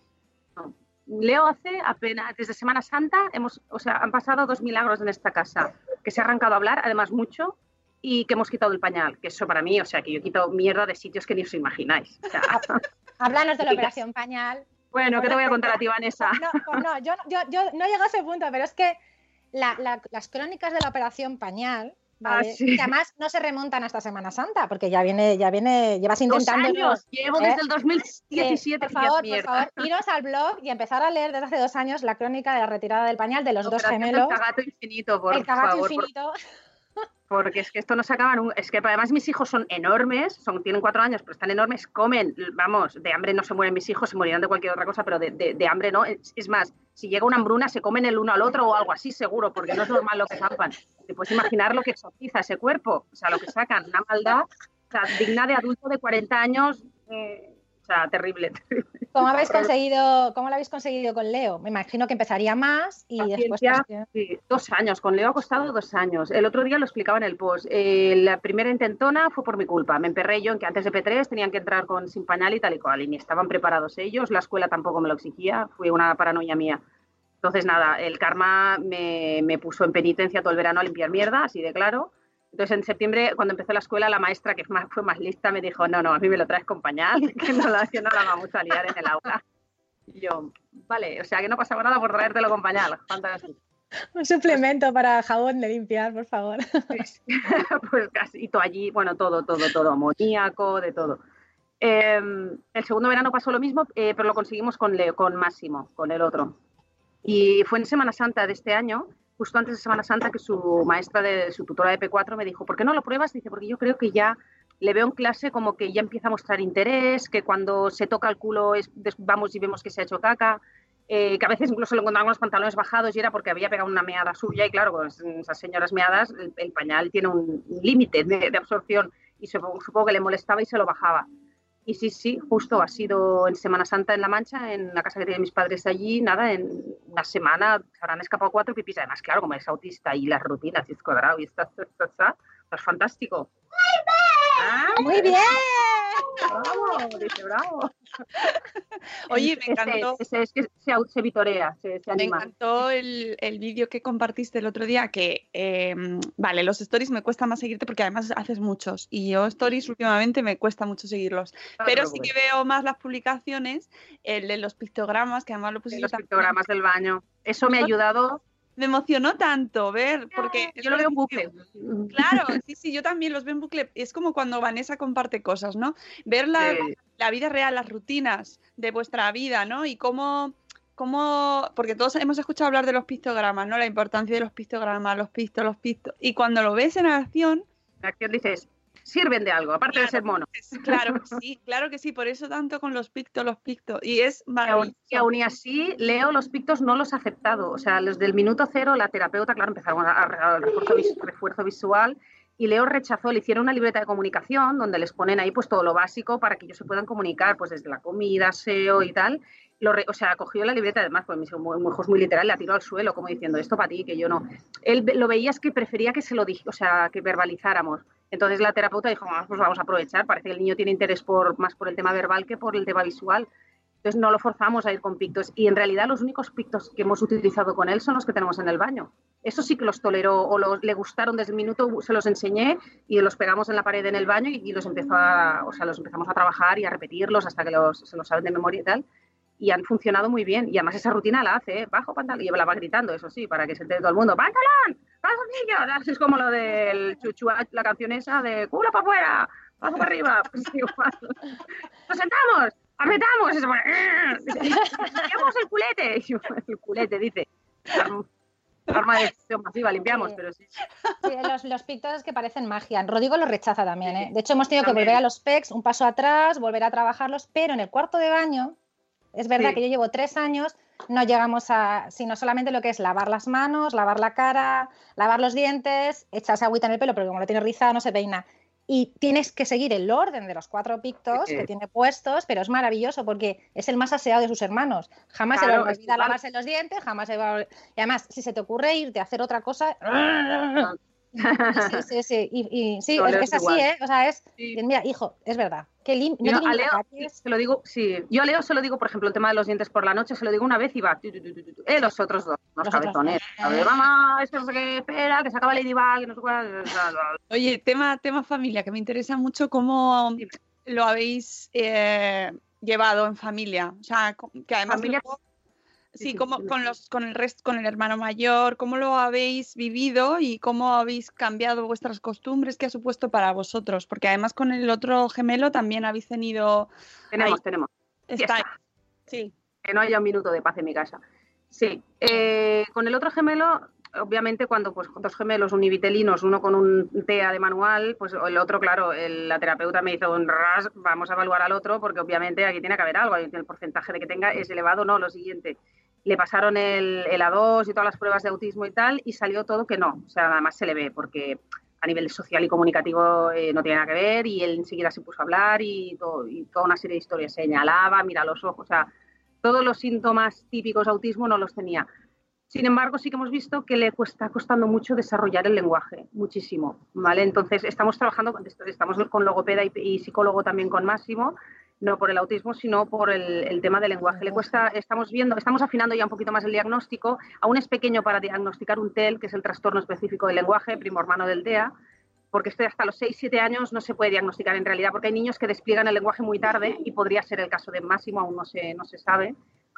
Speaker 5: Leo hace apenas, desde Semana Santa, hemos, o sea, han pasado dos milagros en esta casa, que se ha arrancado a hablar, además mucho, y que hemos quitado el pañal, que eso para mí, o sea, que yo quito mierda de sitios que ni os imagináis. O sea,
Speaker 4: Háblanos de la operación pañal.
Speaker 5: bueno, ¿qué te voy a contar a ti, Vanessa?
Speaker 4: No, pues no, yo, yo, yo no llego a ese punto, pero es que la- la- las crónicas de la operación pañal, ¿vale?
Speaker 5: Ah, sí.
Speaker 4: que además no se remontan hasta Semana Santa, porque ya viene, ya viene, llevas
Speaker 5: Dos
Speaker 4: intentando.
Speaker 5: años, llevo
Speaker 4: ¿eh?
Speaker 5: desde el 2017.
Speaker 4: Sí, por favor, por favor, iros al blog y empezar a leer desde hace dos años la crónica de la retirada del pañal de los dos gemelos.
Speaker 5: El cagato infinito, por
Speaker 4: el cagato
Speaker 5: favor, por-
Speaker 4: infinito.
Speaker 5: Porque es que esto no se acaba nunca. Es que además mis hijos son enormes, son, tienen cuatro años, pero están enormes, comen, vamos, de hambre no se mueren mis hijos, se morirán de cualquier otra cosa, pero de, de- hambre no. Es, más, si llega una hambruna, se comen el uno al otro o algo así, seguro, porque no es normal lo que zampan. Te puedes imaginar lo que exorciza ese cuerpo, o sea, lo que sacan, una maldad, o sea, digna de adulto de 40 años, eh, sea, terrible. terrible.
Speaker 4: ¿Cómo habéis conseguido, cómo lo habéis conseguido con Leo? Me imagino que empezaría más y después
Speaker 5: Paciencia,
Speaker 4: pues,
Speaker 5: sí, dos años, con Leo ha costado dos años. El otro día lo explicaba en el post. Eh, la primera intentona fue por mi culpa. Me emperré yo en que antes de P3 tenían que entrar con sin pañal y tal y cual, y ni estaban preparados ellos. La escuela tampoco me lo exigía, fue una paranoia mía. Entonces, nada, el karma me, me puso en penitencia todo el verano a limpiar mierda, así de claro. Entonces, en septiembre, cuando empezó la escuela, la maestra, que fue más lista, me dijo, no, no, a mí me lo traes con pañal, que no la, que no la vamos a liar en el aula. Y yo, vale, o sea, que no pasaba nada por traértelo con pañal. fantástico.
Speaker 4: un suplemento para jabón de limpiar, por favor.
Speaker 5: pues casi, y todo allí, bueno, todo, todo, todo, amoníaco, de todo. Eh, el segundo verano pasó lo mismo, eh, pero lo conseguimos con, Leo, con Máximo, con el otro. Y fue en Semana Santa de este año, justo antes de Semana Santa, que su maestra, de su tutora de P4 me dijo, ¿por qué no lo pruebas? Dice, porque yo creo que ya le veo en clase como que ya empieza a mostrar interés, que cuando se toca el culo es, vamos y vemos que se ha hecho caca, eh, que a veces incluso lo encontraban con los pantalones bajados y era porque había pegado una meada suya y claro, con esas señoras meadas el, pañal tiene un límite de, de absorción y supongo, supongo que le molestaba y se lo bajaba. Y sí, sí, justo ha sido en Semana Santa en La Mancha, en la casa que tienen mis padres allí, nada, en una semana se habrán escapado cuatro pipis. Además, claro, como es autista y las rutinas y es cuadrado y está, está, está, está, es fantástico. Ah,
Speaker 4: Muy bien.
Speaker 5: Bravo, dice bravo.
Speaker 1: Oye, me
Speaker 5: Ese-
Speaker 1: encantó.
Speaker 5: ese es que se, vitorea, se, se
Speaker 1: Me
Speaker 5: anima.
Speaker 1: encantó el, el vídeo que compartiste el otro día, que, eh, vale, los stories me cuesta más seguirte porque además haces muchos y yo stories últimamente me cuesta mucho seguirlos,
Speaker 5: No
Speaker 1: pero sí que veo más las publicaciones, el de los pictogramas, que además lo pusiste
Speaker 5: los
Speaker 1: también.
Speaker 5: pictogramas del baño. Eso me ha ayudado.
Speaker 1: Me emocionó tanto ver, porque
Speaker 5: Yo lo veo en bucle.
Speaker 1: Claro, sí, sí, yo también los veo en bucle. Es como cuando Vanessa comparte cosas, ¿no? Ver la,
Speaker 5: Sí.
Speaker 1: la vida real, las rutinas de vuestra vida, ¿no? Y cómo, cómo, porque todos hemos escuchado hablar de los pictogramas, ¿no? La importancia de los pictogramas, los pictos, los pictos. Y cuando lo ves en acción,
Speaker 5: La acción dices, sirven de algo, aparte de ser mono.
Speaker 1: claro que sí, claro que sí, por eso tanto con los pictos, los pictos. Y es maravilloso.
Speaker 5: y aún y así, Leo los pictos no los ha aceptado. O sea, los del minuto cero, la terapeuta, claro, empezaron a, a- a refuerzo visual y Leo rechazó, le hicieron una libreta de comunicación donde les ponen ahí pues todo lo básico para que ellos se puedan comunicar, pues desde la comida, SEO y tal. Lo re- o sea, cogió la libreta, además, pues mi hijo muy, muy, muy literal, la tiró al suelo, como diciendo, esto para ti, que yo no. Él lo veía es que prefería que se lo dije, o sea, que verbalizáramos. Entonces la terapeuta dijo, "Ah, pues vamos a aprovechar, parece que el niño tiene interés por, más por el tema verbal que por el tema visual. Entonces no lo forzamos a ir con pictos. Y en realidad los únicos pictos que hemos utilizado con él son los que tenemos en el baño. Eso sí que los toleró o los, le gustaron desde el minuto, se los enseñé y los pegamos en la pared en el baño y, los empezó a, o sea, los empezamos a trabajar y a repetirlos hasta que los, se los saben de memoria y tal. Y han funcionado muy bien. Y además esa rutina la hace, ¿eh? bajo pantalón. Y la va gritando, eso sí, para que se entere todo el mundo. ¡Pantalón! ¡Calzoncillos! Es como lo del chuchu, la canción esa de culo para afuera, paso para arriba. Pues igual. Nos sentamos, apretamos. Limpiamos el culete. Yo, el culete, dice. Arma de destrucción masiva, limpiamos, pero sí.
Speaker 4: Sí, los, los pictos que parecen magia. Rodrigo los rechaza también, ¿eh? De hecho, hemos tenido que volver a los PECs, un paso atrás, volver a trabajarlos, pero en el cuarto de baño, es verdad
Speaker 5: Sí.
Speaker 4: que yo llevo tres años, no llegamos a, sino solamente lo que es lavar las manos, lavar la cara, lavar los dientes, echarse agüita en el pelo, porque como lo tiene rizado no se peina. Y tienes que seguir el orden de los cuatro pictos que tiene puestos, pero es maravilloso porque es el más aseado de sus hermanos. Jamás se le olvida lavarse los dientes, jamás se va a Y además, si se te ocurre irte a hacer otra cosa, Sí, sí, sí. Y, y sí,
Speaker 5: No,
Speaker 4: es, así,
Speaker 5: igual.
Speaker 4: ¿eh? O sea, es.
Speaker 5: Sí.
Speaker 4: Mira, hijo, es verdad. No
Speaker 5: Yo a Leo se lo digo, sí. Yo a Leo se lo digo, por ejemplo, el tema de los dientes por la noche, se lo digo una vez y va. tu, tu, tu, tu, tu, tu. Eh, los otros dos, los
Speaker 4: Los
Speaker 5: cabezones. A ver, mamá, esto no sé qué, espera, que se acaba Ladybug, que no sé cuál.
Speaker 1: Oye, tema, tema familia, que me interesa mucho cómo
Speaker 5: Dime.
Speaker 1: lo habéis eh, llevado en familia. O sea, que además
Speaker 5: Familia- Sí,
Speaker 1: sí,
Speaker 5: dime.
Speaker 1: con los, con el resto, con el hermano mayor, cómo lo habéis vivido y cómo habéis cambiado vuestras costumbres, qué ha supuesto para vosotros, porque además con el otro gemelo también habéis tenido
Speaker 5: Tenemos,
Speaker 1: Ahí.
Speaker 5: tenemos. Fiesta.
Speaker 1: Sí,
Speaker 5: Que no haya un minuto de paz en mi casa. Sí. Eh, con el otro gemelo, obviamente, cuando pues dos gemelos univitelinos, uno con un TEA de manual, pues el otro, claro, el- la terapeuta me hizo un ras, vamos a evaluar al otro, porque obviamente aquí tiene que haber algo, el porcentaje de que tenga es elevado, no, lo siguiente. Le pasaron el, el A2 y todas las pruebas de autismo y tal, y salió todo que no. O sea, además se le ve, porque a nivel social y comunicativo eh, no tiene nada que ver, y él enseguida se puso a hablar y, todo- y toda una serie de historias. Señalaba, mira los ojos, o sea, todos los síntomas típicos de autismo no los tenía. Sin embargo, sí que hemos visto que le cuesta costando mucho desarrollar el lenguaje, muchísimo, ¿vale? Entonces, estamos trabajando, estamos con logopeda y psicólogo también con Máximo, no por el autismo, sino por el, tema del lenguaje. Le cuesta, estamos viendo, estamos afinando ya un poquito más el diagnóstico, aún es pequeño para diagnosticar un TEL, que es el trastorno específico del lenguaje, primo hermano del TEA, porque esto hasta los 6-7 años no se puede diagnosticar en realidad, porque hay niños que despliegan el lenguaje muy tarde y podría ser el caso de Máximo, aún no se, no se sabe,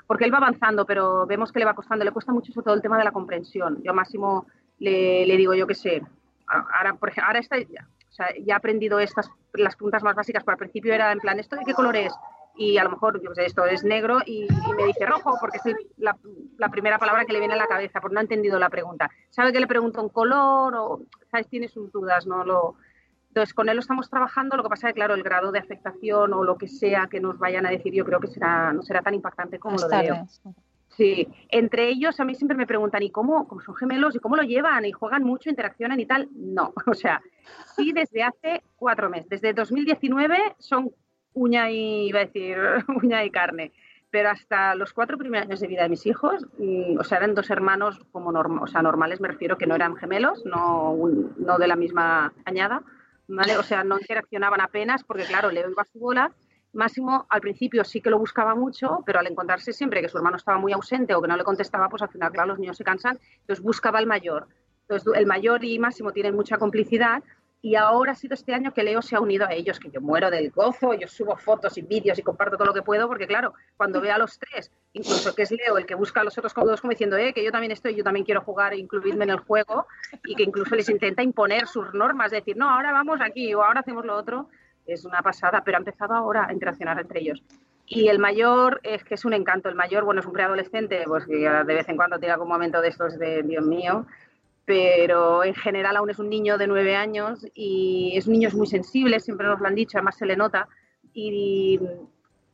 Speaker 5: porque él va avanzando, pero vemos que le va costando, le cuesta mucho sobre todo el tema de la comprensión. Yo a Máximo le, le digo, yo qué sé, ahora, por ejemplo, ahora está, sea, ya ha aprendido estas, las preguntas más básicas, pero al principio era en plan, ¿esto de qué color es? Y a lo mejor, yo sé, esto es negro y, y me dice rojo, porque es la, la primera palabra que le viene a la cabeza, porque no ha entendido la pregunta. Sabe que le pregunto un color o, ¿sabes? Tiene sus dudas, no lo... Entonces, con él lo estamos trabajando, lo que pasa es que, claro, el grado de afectación o lo que sea que nos vayan a decir, yo creo que será, no será tan impactante como lo de Leo. Sí, entre ellos a mí siempre me preguntan, ¿y cómo, cómo son gemelos? ¿Y cómo lo llevan? ¿Y juegan mucho, interaccionan y tal? No, o sea, sí desde hace cuatro meses. Desde 2019 son uña y, iba a decir, uña y carne. Pero hasta los cuatro primeros años de vida de mis hijos, mm, o sea, eran dos hermanos como norm- o sea, normales, me refiero que no eran gemelos, no, no de la misma añada, ¿vale? O sea, no interaccionaban apenas porque, claro, Leo iba a su bola. Máximo, al principio sí que lo buscaba mucho, pero al encontrarse siempre que su hermano estaba muy ausente o que no le contestaba, pues al final, claro, los niños se cansan, entonces buscaba al mayor. Entonces, el mayor y Máximo tienen mucha complicidad y ahora ha sido este año que Leo se ha unido a ellos, que yo muero del gozo, yo subo fotos y vídeos y comparto todo lo que puedo, porque claro, cuando veo a los tres, incluso que es Leo el que busca a los otros dos como diciendo, eh, que yo también estoy, yo también quiero jugar, incluidme en el juego, y que incluso les intenta imponer sus normas, decir, no, ahora vamos aquí o ahora hacemos lo otro, es una pasada, pero ha empezado ahora a interaccionar entre ellos. Y el mayor es que es un encanto. El mayor, bueno, es un preadolescente, pues que de vez en cuando tiene algún momento de estos de Dios mío, pero en general aún es un niño de nueve años y es un niño muy sensible, siempre nos lo han dicho, además se le nota. Y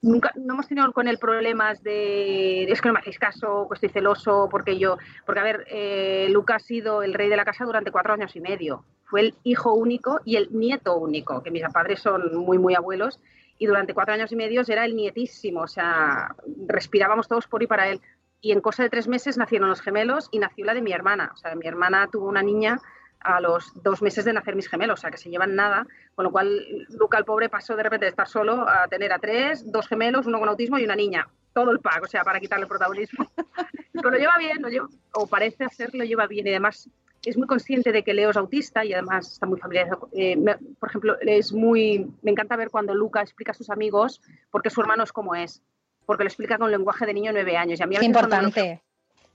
Speaker 5: nunca no hemos tenido con él problemas de es que no me hacéis caso, que estoy celoso, porque yo, porque a ver, eh, Luca ha sido el rey de la casa durante cuatro años y medio. Fue el hijo único y el nieto único, que mis padres son muy, muy abuelos, y durante cuatro años y medio era el nietísimo, o sea, respirábamos todos por y para él. Y en cosa de tres meses nacieron los gemelos y nació la de mi hermana. O sea, mi hermana tuvo una niña a los dos meses de nacer mis gemelos, o sea, que se llevan nada, con lo cual Luca, el pobre, pasó de repente de estar solo a tener a tres, dos gemelos, uno con autismo y una niña. Todo el pack, o sea, para quitarle el protagonismo. Pero lo lleva bien, lo lleva, o parece hacer, lo lleva bien. Y además es muy consciente de que Leo es autista y además está muy familiarizado. Eh, por ejemplo, es muy, me encanta ver cuando Luca explica a sus amigos por qué su hermano es como es, porque lo explica con lenguaje de niño de nueve años. Y a mí a
Speaker 4: Qué importante.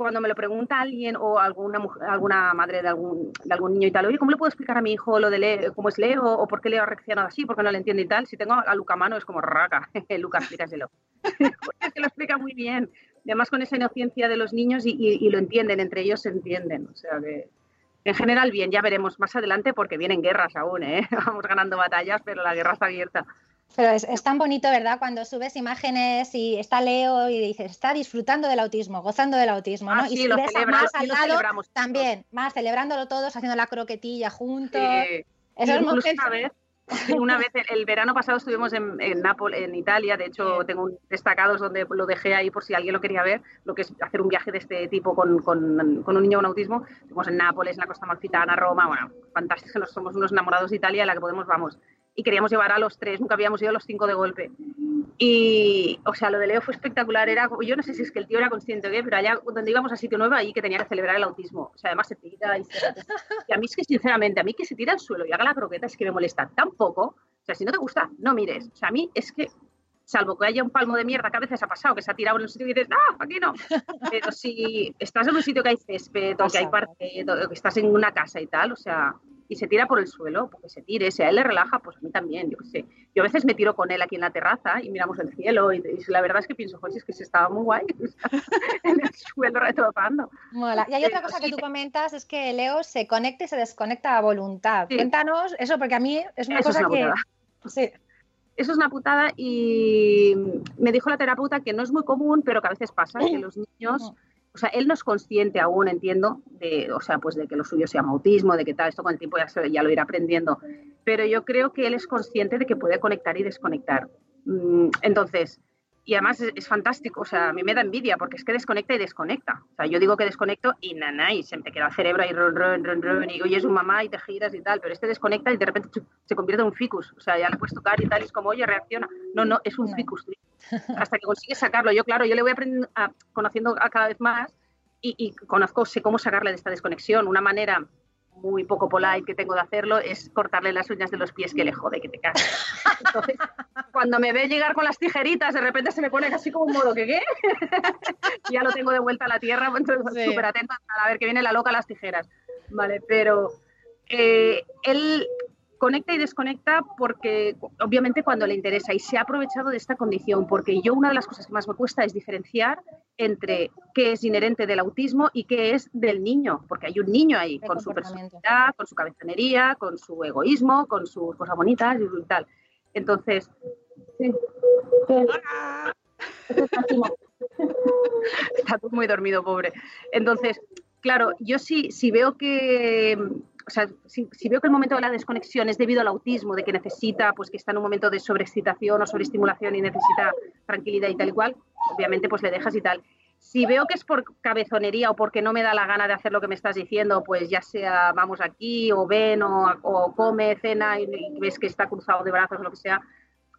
Speaker 5: Cuando me lo pregunta alguien o alguna mujer- alguna madre de algún, de algún niño y tal, oye, ¿cómo le puedo explicar a mi hijo lo de Leo, cómo es Leo o por qué Leo ha reaccionado así, por qué no le entiende y tal? Si tengo a Luca mano es como raca, Luca, explícaselo. es que lo explica muy bien. Además con esa inocencia de los niños y, y- y lo entienden, entre ellos se entienden. O sea que en general bien, ya veremos más adelante porque vienen guerras aún, ¿eh? Vamos ganando batallas, pero la guerra está abierta.
Speaker 4: Pero es, es tan bonito, ¿verdad? Cuando subes imágenes y está Leo y dices, está disfrutando del autismo, gozando del autismo, ¿no?
Speaker 5: Ah,
Speaker 4: y si
Speaker 5: lo
Speaker 4: ves a
Speaker 5: celebra-
Speaker 4: más al lado,
Speaker 5: celebramos
Speaker 4: también, más celebrándolo todos, haciendo la croquetilla juntos.
Speaker 5: Sí.
Speaker 4: Esos
Speaker 5: Incluso
Speaker 4: momentos-
Speaker 5: una vez, una vez el, verano pasado estuvimos en, en Nápoles, en Italia, de hecho tengo un destacados donde lo dejé ahí por si alguien lo quería ver, lo que es hacer un viaje de este tipo con, con- con un niño con autismo. Estuvimos en Nápoles, en la costa malfitana, Roma, bueno, fantástico, nos somos unos enamorados de Italia, a la que podemos vamos. Y queríamos llevar a los tres, nunca habíamos ido a los cinco de golpe. Y, o sea, lo de Leo fue espectacular. Era, yo no sé si es que el tío era consciente o qué, pero allá donde íbamos a sitio nuevo, ahí que tenía que celebrar el autismo. O sea, además se tira y se... Y a mí es que, sinceramente, a mí que se tira al suelo y haga la croqueta es que me molesta tan poco. O sea, si no te gusta, no mires. O sea, a mí es que, salvo que haya un palmo de mierda que a veces ha pasado, que se ha tirado en un sitio y dices, ¡ah, aquí no! Pero si estás en un sitio que hay césped o que hay parque, o que estás en una casa y tal, o sea, y se tira por el suelo, porque se tire, si a él le relaja, pues a mí también, yo qué sé. Yo a veces me tiro con él aquí en la terraza y miramos el cielo y, y la verdad es que pienso, joder, es que se estaba muy guay, o sea, en el suelo retrocando.
Speaker 4: Mola. Y hay otra cosa que tú comentas, es que Leo se conecta y se desconecta a voluntad.
Speaker 5: Sí.
Speaker 4: Cuéntanos eso, porque a mí es una
Speaker 5: Eso es
Speaker 4: cosa
Speaker 5: una
Speaker 4: que... Sí.
Speaker 5: Eso es una putada y me dijo la terapeuta que no es muy común, pero que a veces pasa, que los niños, o sea, él no es consciente aún, entiendo, de, o sea, pues de que lo suyo se llama autismo, de que tal, esto con el tiempo ya, se- ya lo irá aprendiendo, pero yo creo que él es consciente de que puede conectar y desconectar. Mm, Entonces, y además es, es fantástico, o sea, a mí me da envidia porque es que desconecta y desconecta. O sea, yo digo que desconecto y nana, y se me queda el cerebro ahí, run, run, run, run, y oye, es un mamá y te giras y tal, pero este desconecta y de repente chup, se convierte en un ficus. O sea, ya le puedes tocar y tal, y es como, oye, reacciona. No, no, es un ficus. tío. Hasta que consigues sacarlo. Yo, claro, yo le voy aprendiendo, a- conociendo a cada vez más y, y conozco, sé cómo sacarle de esta desconexión. Una manera muy poco polite que tengo de hacerlo es cortarle las uñas de los pies que le jode, que te cagas. Entonces, cuando me ve llegar con las tijeritas, de repente se me pone así como un modo que qué. Ya lo tengo de vuelta a la tierra, entonces súper atento a ver que viene la loca a las tijeras. Vale, pero eh, él conecta y desconecta porque obviamente cuando le interesa y se ha aprovechado de esta condición porque yo una de las cosas que más me cuesta es diferenciar entre qué es inherente del autismo y qué es del niño, porque hay un niño ahí con su personalidad, con su cabezonería, con su egoísmo, con sus cosas bonitas y tal. Entonces, sí. Está tú muy dormido, pobre. Entonces, claro, yo sí, sí veo que, o sea, si, si veo que el momento de la desconexión es debido al autismo, de que necesita, pues que está en un momento de sobreexcitación o sobreestimulación y necesita tranquilidad y tal y cual, obviamente pues le dejas y tal. Si veo que es por cabezonería o porque no me da la gana de hacer lo que me estás diciendo, pues ya sea vamos aquí o ven o, o come, cena y, y ves que está cruzado de brazos o lo que sea,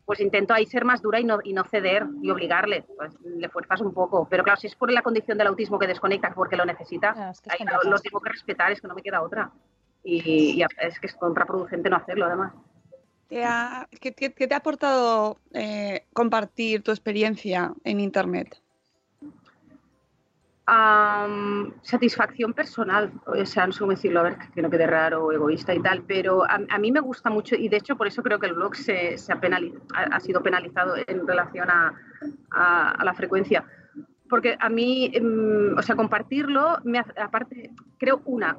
Speaker 5: pues intento ahí ser más dura y no, y no ceder y obligarle. Pues le fuerzas un poco. Pero claro, si es por la condición del autismo que desconecta porque lo necesita,
Speaker 4: Claro, es que es
Speaker 5: ahí lo,
Speaker 4: complicado.
Speaker 5: lo tengo que respetar, es que no me queda otra. Y, y es que es contraproducente no hacerlo, además.
Speaker 1: ¿Te ha- ¿Qué, qué- qué te ha aportado eh, compartir tu experiencia en Internet?
Speaker 5: Am, satisfacción personal, o sea, no sé cómo decirlo, a ver, que no quede raro o egoísta y tal, pero a, a mí me gusta mucho y de hecho por eso creo que el blog se, se ha, penali- ha, ha sido penalizado en relación a, a- a la frecuencia. Porque a mí, em, o sea, compartirlo, me aparte, creo una,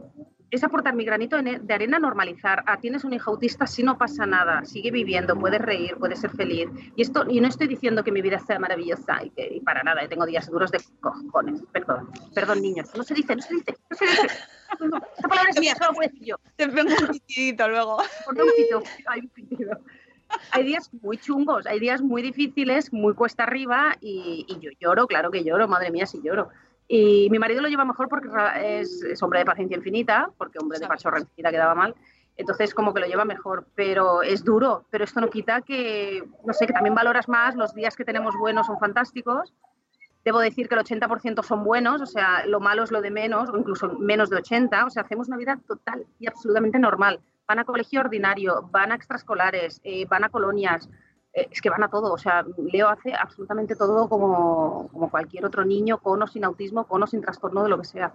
Speaker 5: es aportar mi granito de arena, normalizar. Ah, tienes un hijo autista, si no pasa nada, sigue viviendo, puedes reír, puedes ser feliz. Y esto, y no estoy diciendo que mi vida sea maravillosa y, que, y para nada, y tengo días duros de cojones. Perdón, perdón, niños. No se dice, no se dice, no se dice. Esa palabra es mía, solo puedo decir yo.
Speaker 1: Te pongo un pitidito luego.
Speaker 5: Por un pito, hay un pitido. Hay días muy chungos, hay días muy difíciles, muy cuesta arriba y, y yo lloro, claro que lloro, madre mía, sí lloro. Y mi marido lo lleva mejor porque es, es hombre de paciencia infinita, porque hombre de pachorra infinita quedaba mal. Entonces, como que lo lleva mejor, pero es duro. Pero esto no quita que, no sé, que también valoras más los días que tenemos buenos son fantásticos. Debo decir que el 80% son buenos, o sea, lo malo es lo de menos, o incluso menos de 80. O sea, hacemos una vida total y absolutamente normal. Van a colegio ordinario, van a extraescolares, eh, van a colonias, es que van a todo. O sea, Leo hace absolutamente todo como, como cualquier otro niño, con o sin autismo, con o sin trastorno de lo que sea.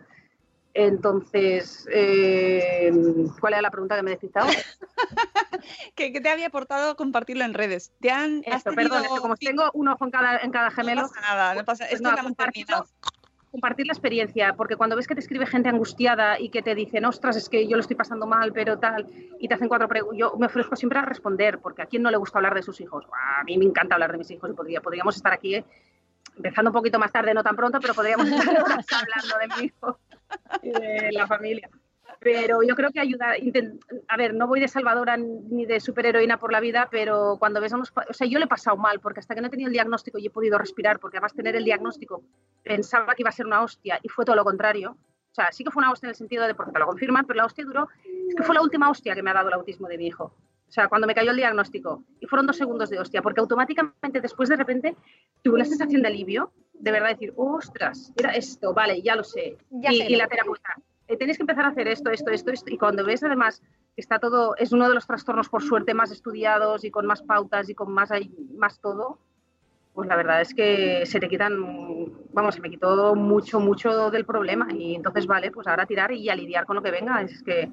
Speaker 5: Entonces, eh, ¿cuál era la pregunta que me he despistado?
Speaker 1: ¿Qué, qué te había aportado compartirlo en redes? ¿Te han,
Speaker 5: Esto, perdón,
Speaker 1: tenido
Speaker 5: que como tengo un ojo en cada, en cada gemelo,
Speaker 1: No pasa nada, no pasa,
Speaker 5: pues
Speaker 1: esto
Speaker 5: nada,
Speaker 1: es la
Speaker 5: compartirlo,
Speaker 1: maternidad.
Speaker 5: Compartir la experiencia, porque cuando ves que te escribe gente angustiada y que te dicen, ostras, es que yo lo estoy pasando mal, pero tal, y te hacen cuatro preguntas, yo me ofrezco siempre a responder, porque a quién no le gusta hablar de sus hijos. A mí me encanta hablar de mis hijos y podría, podríamos estar aquí, eh, empezando un poquito más tarde, no tan pronto, pero podríamos estar horas hablando de mi hijo y de la familia. Pero yo creo que ayuda, a ver, no voy de salvadora ni de superheroína por la vida, pero cuando ves a unos, o sea, yo le he pasado mal, porque hasta que no he tenido el diagnóstico y he podido respirar, porque además tener el diagnóstico pensaba que iba a ser una hostia y fue todo lo contrario. O sea, sí que fue una hostia en el sentido de, porque te lo confirman, pero la hostia duró, es que fue la última hostia que me ha dado el autismo de mi hijo. O sea, cuando me cayó el diagnóstico. Y fueron dos segundos de hostia, porque automáticamente después de repente tuve una sensación de alivio, de verdad decir, ostras, era esto, vale, ya lo sé.
Speaker 4: Ya
Speaker 5: y,
Speaker 4: sé
Speaker 5: y la terapeuta, tenéis que empezar a hacer esto, esto, esto, esto. Y cuando ves además que está todo, es uno de los trastornos por suerte más estudiados y con más pautas y con más, más todo, pues la verdad es que se te quitan, vamos, se me quitó mucho, mucho del problema. Y entonces, vale, pues ahora tirar y a lidiar con lo que venga. Es que,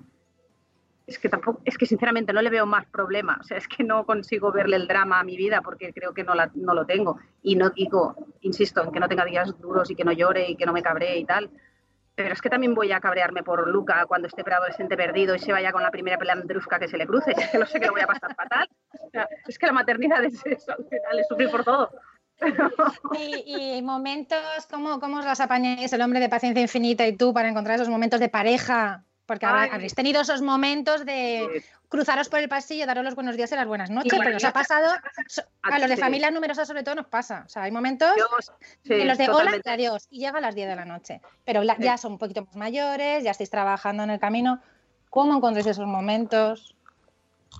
Speaker 5: es que tampoco, es que sinceramente no le veo más problema. O sea, es que no consigo verle el drama a mi vida porque creo que no, la, no lo tengo. Y no digo, insisto, en que no tenga días duros y que no llore y que no me cabree y tal. Pero es que también voy a cabrearme por Luca cuando esté preadolescente perdido y se vaya con la primera pelandrusca que se le cruce. Es que lo sé que lo voy a pasar fatal. O es que la maternidad es eso, al final es sufrir por todo.
Speaker 4: Y, y momentos, ¿cómo, ¿cómo os las apañáis el hombre de paciencia infinita y tú para encontrar esos momentos de pareja? Porque
Speaker 5: Ay.
Speaker 4: habréis tenido esos momentos de cruzaros por el pasillo, daros los buenos días y las buenas noches, pero nos ha pasado, a los de familias numerosas sobre todo nos pasa. O sea, hay momentos
Speaker 5: sí,
Speaker 4: en los de hola
Speaker 5: totalmente.
Speaker 4: y adiós y llega a las 10 de la noche. Pero ya son un poquito más mayores, ya estáis trabajando en el camino. ¿Cómo encontráis esos momentos?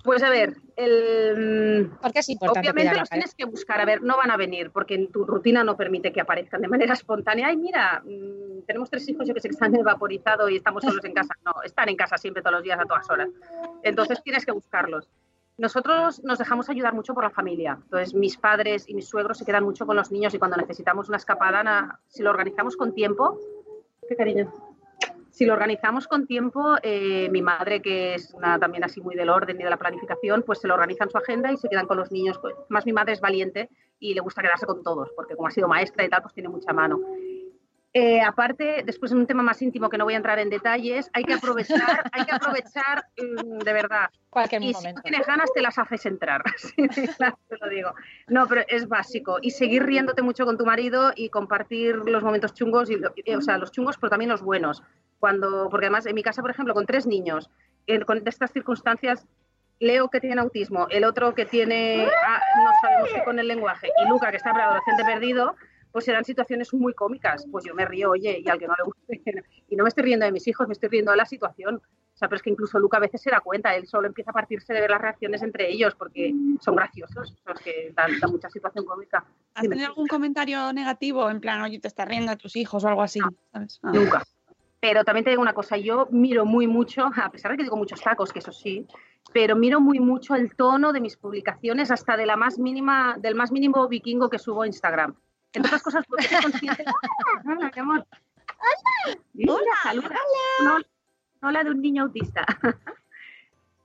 Speaker 5: Pues a ver, el,
Speaker 4: Porque es importante
Speaker 5: Obviamente los tienes que buscar, a ver, no van a venir porque en tu rutina no permite que aparezcan de manera espontánea. Ay, mira, mm, tenemos tres hijos, yo que sé que están vaporizados y estamos solos en casa. No, están en casa siempre, todos los días, a todas horas. Entonces tienes que buscarlos. Nosotros nos dejamos ayudar mucho por la familia. Entonces mis padres y mis suegros se quedan mucho con los niños y cuando necesitamos una escapada, na- si lo organizamos con tiempo, qué cariño. Si lo organizamos con tiempo, eh, mi madre, que es una, también así muy del orden y de la planificación, pues se lo organiza en su agenda y se quedan con los niños. Pues, más mi madre es valiente y le gusta quedarse con todos, porque como ha sido maestra y tal, pues tiene mucha mano. Eh, aparte, después en un tema más íntimo que no voy a entrar en detalles, hay que aprovechar, hay que aprovechar mm, de verdad.
Speaker 4: Cualquier
Speaker 5: Y si
Speaker 4: momento.
Speaker 5: no tienes ganas, te las haces entrar. Te lo digo. No, pero es básico. Y seguir riéndote mucho con tu marido y compartir los momentos chungos, y, o sea, los chungos, pero también los buenos. Cuando, porque además en mi casa, por ejemplo, con tres niños en- con estas circunstancias, Leo que tiene autismo, el otro que tiene, ah, no sabemos qué con el lenguaje, y Luca que está adolescente perdido, pues serán situaciones muy cómicas. Pues yo me río, oye, y al que no le guste. Y no me estoy riendo de mis hijos, me estoy riendo de la situación. O sea, pero es que incluso Luca a veces se da cuenta, él solo empieza a partirse de ver las reacciones entre ellos porque son graciosos, son que dan, dan mucha situación cómica.
Speaker 1: ¿Has tenido algún comentario negativo en plan, oye, te estás riendo de tus hijos o algo así? ¿sabes? Ah.
Speaker 5: Nunca. Pero también te digo una cosa, yo miro muy mucho, a pesar de que digo muchos tacos, que eso sí, pero miro muy mucho el tono de mis publicaciones, hasta de la más mínima, del más mínimo vikingo que subo a Instagram. Entre otras cosas, porque soy consciente. Hola, mi amor. Hola, saluda. No, no la de un niño autista.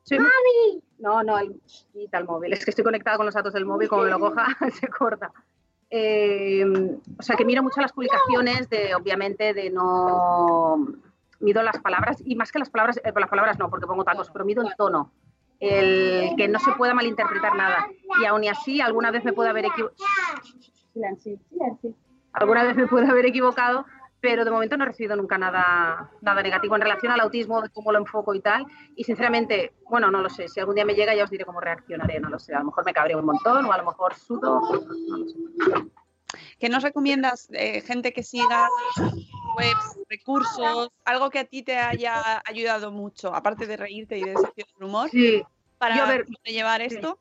Speaker 5: Soy muy- No, no, el, quita el móvil. Es que estoy conectada con los datos del móvil, como me lo coja, se corta. Eh, o sea, que miro mucho las publicaciones de, obviamente, de no... Mido las palabras, y más que las palabras, eh, las palabras no, porque pongo tacos, pero mido el tono. El que no se pueda malinterpretar nada. Y aún y así, alguna vez me puedo haber equivocado. Silencio, silencio. Alguna vez me puedo haber equivocado, pero de momento no he recibido nunca nada, nada negativo en relación al autismo, de cómo lo enfoco y tal. Y sinceramente, bueno, no lo sé. Si algún día me llega, ya os diré cómo reaccionaré. No lo sé. A lo mejor me cabreo un montón o a lo mejor sudo. No lo sé.
Speaker 1: ¿Qué nos recomiendas? eh, gente que siga webs, recursos, algo que a ti te haya ayudado mucho, aparte de reírte y de sentido del humor,
Speaker 5: Sí.
Speaker 1: para
Speaker 5: Yo, ver,
Speaker 1: llevar
Speaker 5: sí.
Speaker 1: esto.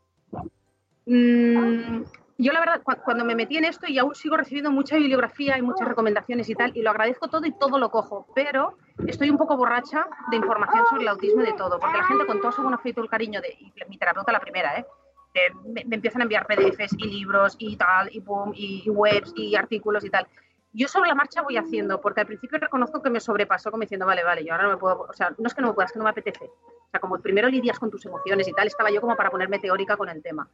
Speaker 5: Mm, yo la verdad, cu- cuando me metí en esto y aún sigo recibiendo mucha bibliografía y muchas recomendaciones y tal, y lo agradezco todo y todo lo cojo, pero estoy un poco borracha de información sobre el autismo y de todo, porque la gente con todo su buen afecto el cariño de, y mi terapeuta la primera, ¿eh? me, me empiezan a enviar PDFs y libros y tal, y boom, y, y webs y artículos y tal. Yo sobre la marcha voy haciendo, porque al principio reconozco que me sobrepasó como diciendo, vale, vale, yo ahora no me puedo, o sea, no es que no me pueda, es que no me apetece. O sea, como primero lidias con tus emociones y tal, estaba yo como para ponerme teórica con el tema.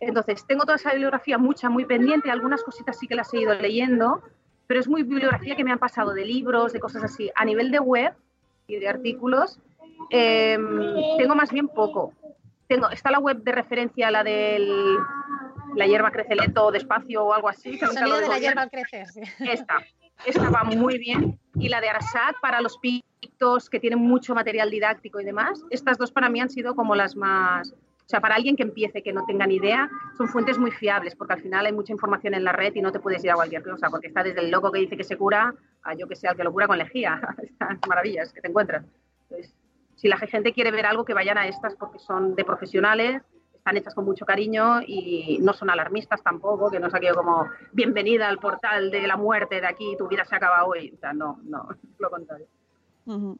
Speaker 5: Entonces, tengo toda esa bibliografía mucha, muy pendiente, algunas cositas sí que las he ido leyendo, pero es muy bibliografía que me han pasado de libros, de cosas así. A nivel de web y de artículos, eh, tengo más bien poco. Tengo, está la web de referencia, la del La hierba crece lento o despacio o algo así.
Speaker 4: El sonido de la
Speaker 5: bien.
Speaker 4: hierba al crecer.
Speaker 5: Esta, esta va muy bien. Y la de Arasat para los pictos, que tienen mucho material didáctico y demás. Estas dos para mí han sido como las más... Sea, para alguien que empiece, que no tenga ni idea, son fuentes muy fiables, porque al final hay mucha información en la red y no te puedes ir a cualquier cosa, porque está desde el loco que dice que se cura a yo que sé, al que lo cura con lejía. Estas maravillas que te encuentras. Entonces, si la gente quiere ver algo, que vayan a estas porque son de profesionales, están hechas con mucho cariño y no son alarmistas tampoco, que no es aquello como bienvenida al portal de la muerte de aquí, tu vida se acaba hoy. O sea, no, no, lo contrario.
Speaker 1: Ujú.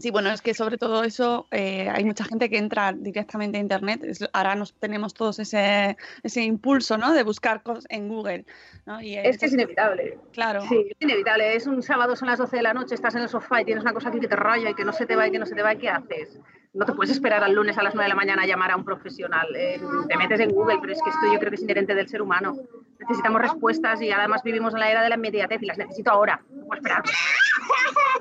Speaker 1: Sí, bueno, es que sobre todo eso eh, hay mucha gente que entra directamente a Internet. es- ahora nos tenemos todos ese, ese impulso, ¿no? De buscar cosas en Google. ¿no? Y
Speaker 5: Es que es inevitable.
Speaker 1: Claro.
Speaker 5: Sí, es inevitable. Es un sábado, son las 12 de la noche, estás en el sofá y tienes una cosa aquí que te raya y que no se te va y que no se te va, ¿y qué haces? No te puedes esperar al lunes a las 9 de la mañana a llamar a un profesional. Eh, te metes en Google, pero es que esto yo creo que es inherente del ser humano. Necesitamos respuestas y además vivimos en la era de la inmediatez y las necesito ahora. No puedo esperar.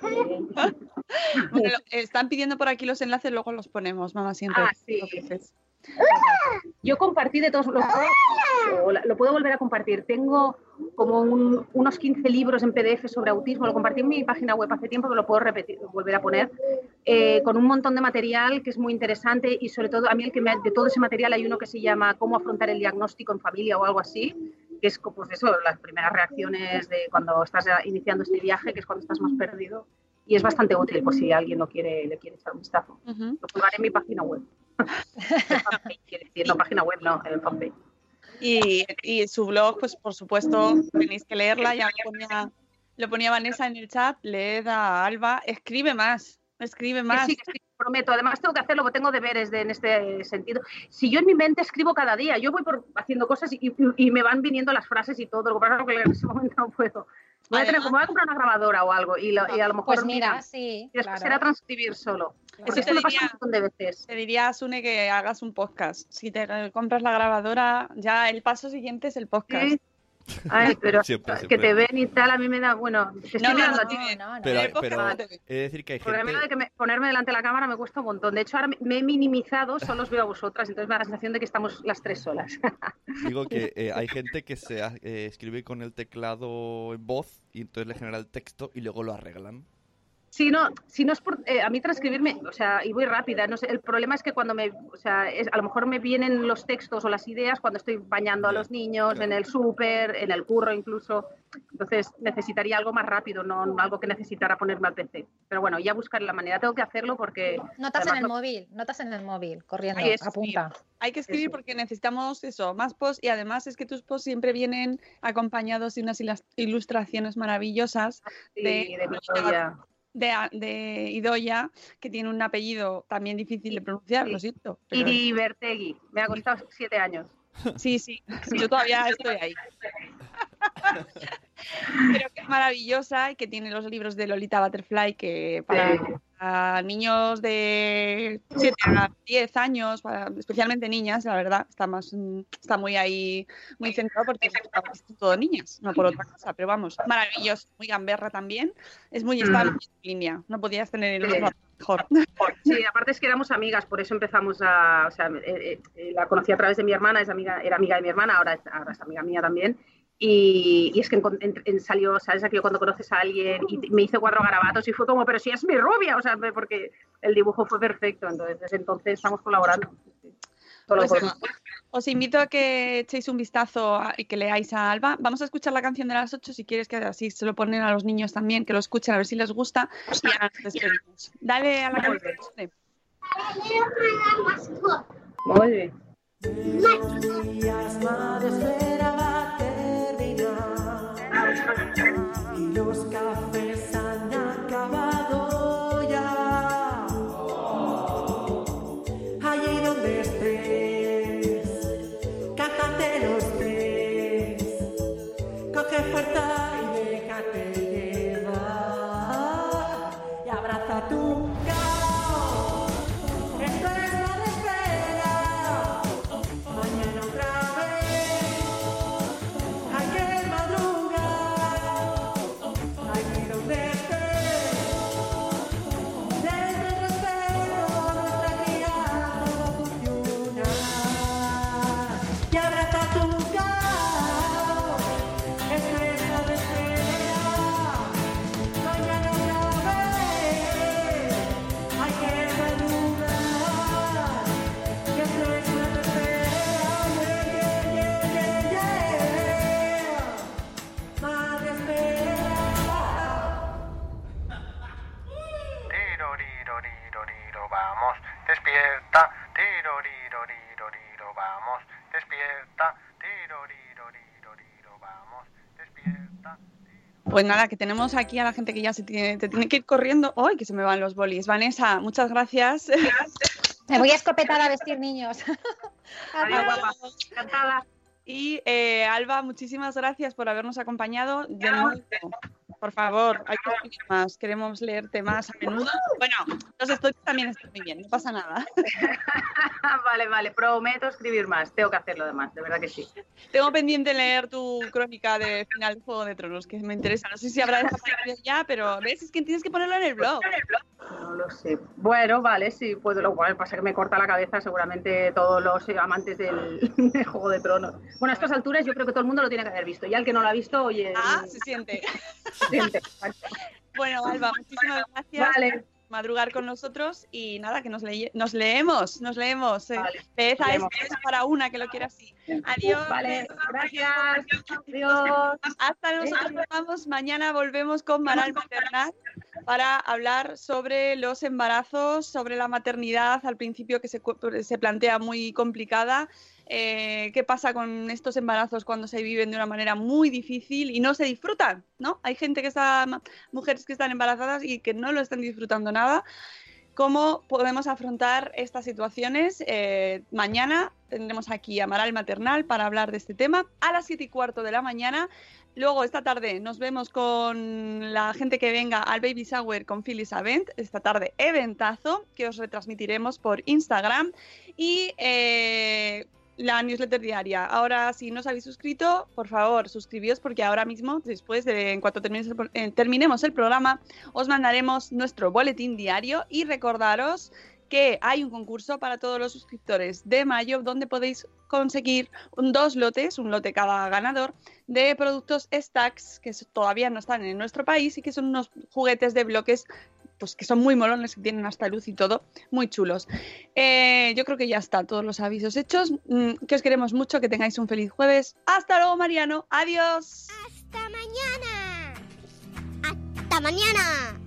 Speaker 1: Bueno, están pidiendo por aquí los enlaces, luego los ponemos, mamá, siempre.
Speaker 5: Ah, sí. Yo compartí de todos los la- lo puedo volver a compartir. Tengo como un- unos 15 libros en PDF sobre autismo, lo compartí en mi página web hace tiempo, pero lo puedo repetir, volver a poner, eh, con un montón de material que es muy interesante y sobre todo a mí el que me, de todo ese material hay uno que se llama Cómo afrontar el diagnóstico en familia o algo así, que es pues eso, las primeras reacciones de cuando estás iniciando este viaje, que es cuando estás más perdido. Y es bastante útil por si alguien lo quiere, le quiere echar un vistazo.
Speaker 1: Ujú.
Speaker 5: Lo colgaré en mi página web. Quiere decir, no página web, no, en el fanpage.
Speaker 1: Y, y su blog, pues por supuesto, tenéis que leerla. Ya lo ponía, lo ponía Vanessa en el chat. Leed a Alba. Escribe más. Escribe más.
Speaker 5: sí, sí, prometo. Además tengo que hacerlo, porque tengo deberes de, en este sentido. Si yo en mi mente escribo cada día, yo voy por, haciendo cosas y, y- y me van viniendo las frases y todo. Lo que pasa es que en ese momento no puedo. Voy a, tener,
Speaker 1: Además-
Speaker 5: voy a comprar una grabadora o algo y, lo- y a lo mejor
Speaker 4: Pues mira,
Speaker 5: mira,
Speaker 4: sí.
Speaker 5: y después
Speaker 4: claro.
Speaker 5: será transcribir solo.
Speaker 4: Claro.
Speaker 5: Eso
Speaker 1: te
Speaker 5: me pasa
Speaker 1: diría-
Speaker 5: un montón de veces.
Speaker 1: Te diría a Sune que hagas un podcast. Si te compras la grabadora, ya el paso siguiente es el podcast.
Speaker 5: Sí. Ay, pero
Speaker 2: Siempre,
Speaker 5: que te ven y tal, a mí me da, bueno, te estoy
Speaker 1: No, no,
Speaker 5: mirando
Speaker 1: no,
Speaker 5: a ti.
Speaker 4: No, no,
Speaker 2: Pero,
Speaker 1: el
Speaker 2: he de decir que hay gente...
Speaker 5: lo de que me- ponerme delante de la cámara me cuesta un montón. De hecho, ahora me- he minimizado, solo os veo a vosotras, entonces me da la sensación de que estamos las tres solas.
Speaker 2: Digo que eh, hay gente que se ha- eh, escribe con el teclado en voz y entonces le genera el texto y luego lo arreglan.
Speaker 5: Si no, si no es por, eh, a mí transcribirme, o sea, y voy rápida, no sé, el problema es que cuando me, o sea, es, a lo mejor me vienen los textos o las ideas cuando estoy bañando a los niños, en el súper, en el curro incluso, entonces necesitaría algo más rápido, no algo que necesitara ponerme al PC. Pero bueno, ya buscaré la manera, tengo que hacerlo porque...
Speaker 4: Notas en el
Speaker 5: no-
Speaker 4: móvil, notas en el móvil, corriendo,
Speaker 1: Hay que
Speaker 4: apunta.
Speaker 1: Hay que escribir
Speaker 5: Eso.
Speaker 1: porque necesitamos eso, más posts y además es que tus posts siempre vienen acompañados de unas ilustraciones maravillosas
Speaker 5: Sí,
Speaker 1: de-
Speaker 5: de.
Speaker 1: De, de Idoya, que tiene un apellido también difícil de pronunciar,
Speaker 5: Sí.
Speaker 1: lo siento. pero-
Speaker 5: Iri Bertegui, me ha costado siete años.
Speaker 1: Sí, sí, yo todavía estoy ahí. Pero que es maravillosa y que tiene los libros de Lolita Butterfly que para,
Speaker 5: Sí.
Speaker 1: Para niños de 7 a 10 años, para, especialmente niñas, la verdad, está más mm, está muy ahí, muy centrado porque son todo niñas, no por otra cosa, pero vamos, maravilloso, muy gamberra también, es muy estable en línea, no podías tener el otro mejor.
Speaker 5: Sí, aparte es que éramos amigas, por eso empezamos a, o sea, eh, eh, la conocí a través de mi hermana, es amiga, era amiga de mi hermana, ahora es, ahora es amiga mía también. Y, y es que en- en- en- salió, ¿sabes? Aquello cuando conoces a alguien y me hizo cuatro garabatos y fue como, pero si es mi rubia, o sea, porque el dibujo fue perfecto, entonces desde entonces estamos colaborando. Todo
Speaker 1: Pues, Os invito a que echéis un vistazo y que leáis a Alba. Vamos a escuchar la canción de las 8 si quieres que así se lo ponen a los niños también, que lo escuchen a ver si les gusta y ahora nos despedimos. Dale a la
Speaker 5: Muy
Speaker 1: canción.
Speaker 5: bien.
Speaker 1: Sole.
Speaker 5: Muy bien.
Speaker 7: Y los cafés
Speaker 1: Pues nada, que tenemos aquí a la gente que ya se tiene, te tiene que ir corriendo. ¡Ay, que se me van los bolis! Vanessa, muchas gracias.
Speaker 4: Me voy a escopetar a vestir niños.
Speaker 5: Adiós, guapa. Encantada.
Speaker 1: Y eh, Alba, muchísimas gracias por habernos acompañado. De nuevo, por favor, hay que escribir más. Queremos leerte más a menudo. Bueno, los stories también están muy bien, no pasa nada.
Speaker 5: vale, vale, prometo escribir más. Tengo que hacerlo además, de verdad que sí.
Speaker 1: Tengo pendiente leer tu crónica de final de Juego de Tronos, que me interesa. No sé si habrá desaparecido ya, pero ves, es que tienes que ponerlo en el blog.
Speaker 5: No lo sé. Bueno, vale, sí, puedo. Lo cual pasa que me corta la cabeza seguramente todos los eh, amantes del, del Juego de Tronos. Bueno, a estas alturas yo creo que todo el mundo lo tiene que haber visto. Y al que no lo ha visto, oye.
Speaker 1: Ah, se siente. Bueno, Alba, muchísimas gracias.
Speaker 5: Vale.
Speaker 1: por Madrugar con nosotros y nada, que nos, leye- nos leemos, nos leemos. Eh.
Speaker 5: Vale, leemos.
Speaker 1: este para una que lo quiera así. Adiós.
Speaker 5: Vale, gracias. Adiós.
Speaker 1: Hasta nosotros nos vamos. Mañana volvemos con Maral Maternal para hablar sobre los embarazos, sobre la maternidad al principio que se, se plantea muy complicada. Eh, qué pasa con estos embarazos cuando se viven de una manera muy difícil y no se disfrutan, ¿no? Hay gente que está, mujeres que están embarazadas y que no lo están disfrutando nada. ¿Cómo podemos afrontar estas situaciones? Eh, mañana tendremos aquí a Maral Maternal para hablar de este tema a las 7 y cuarto de la mañana. Luego, esta tarde, nos vemos con la gente que venga al Baby Shower con Phyllis Avent. Esta tarde, eventazo, que os retransmitiremos por Instagram. Y eh, la newsletter diaria. Ahora, si no os habéis suscrito, por favor, suscribíos porque ahora mismo, después de en cuanto termines el eh, terminemos el programa, os mandaremos nuestro boletín diario y recordaros que hay un concurso para todos los suscriptores de mayo donde podéis conseguir dos lotes, un lote cada ganador, de productos Stacks que todavía no están en nuestro país y que son unos juguetes de bloques pues que son muy molones, que tienen hasta luz y todo, muy chulos. Eh, yo creo que ya está, todos los avisos hechos. Mm, que os queremos mucho, que tengáis un feliz jueves. Hasta luego, Mariano. Adiós.
Speaker 6: Hasta mañana. Hasta mañana.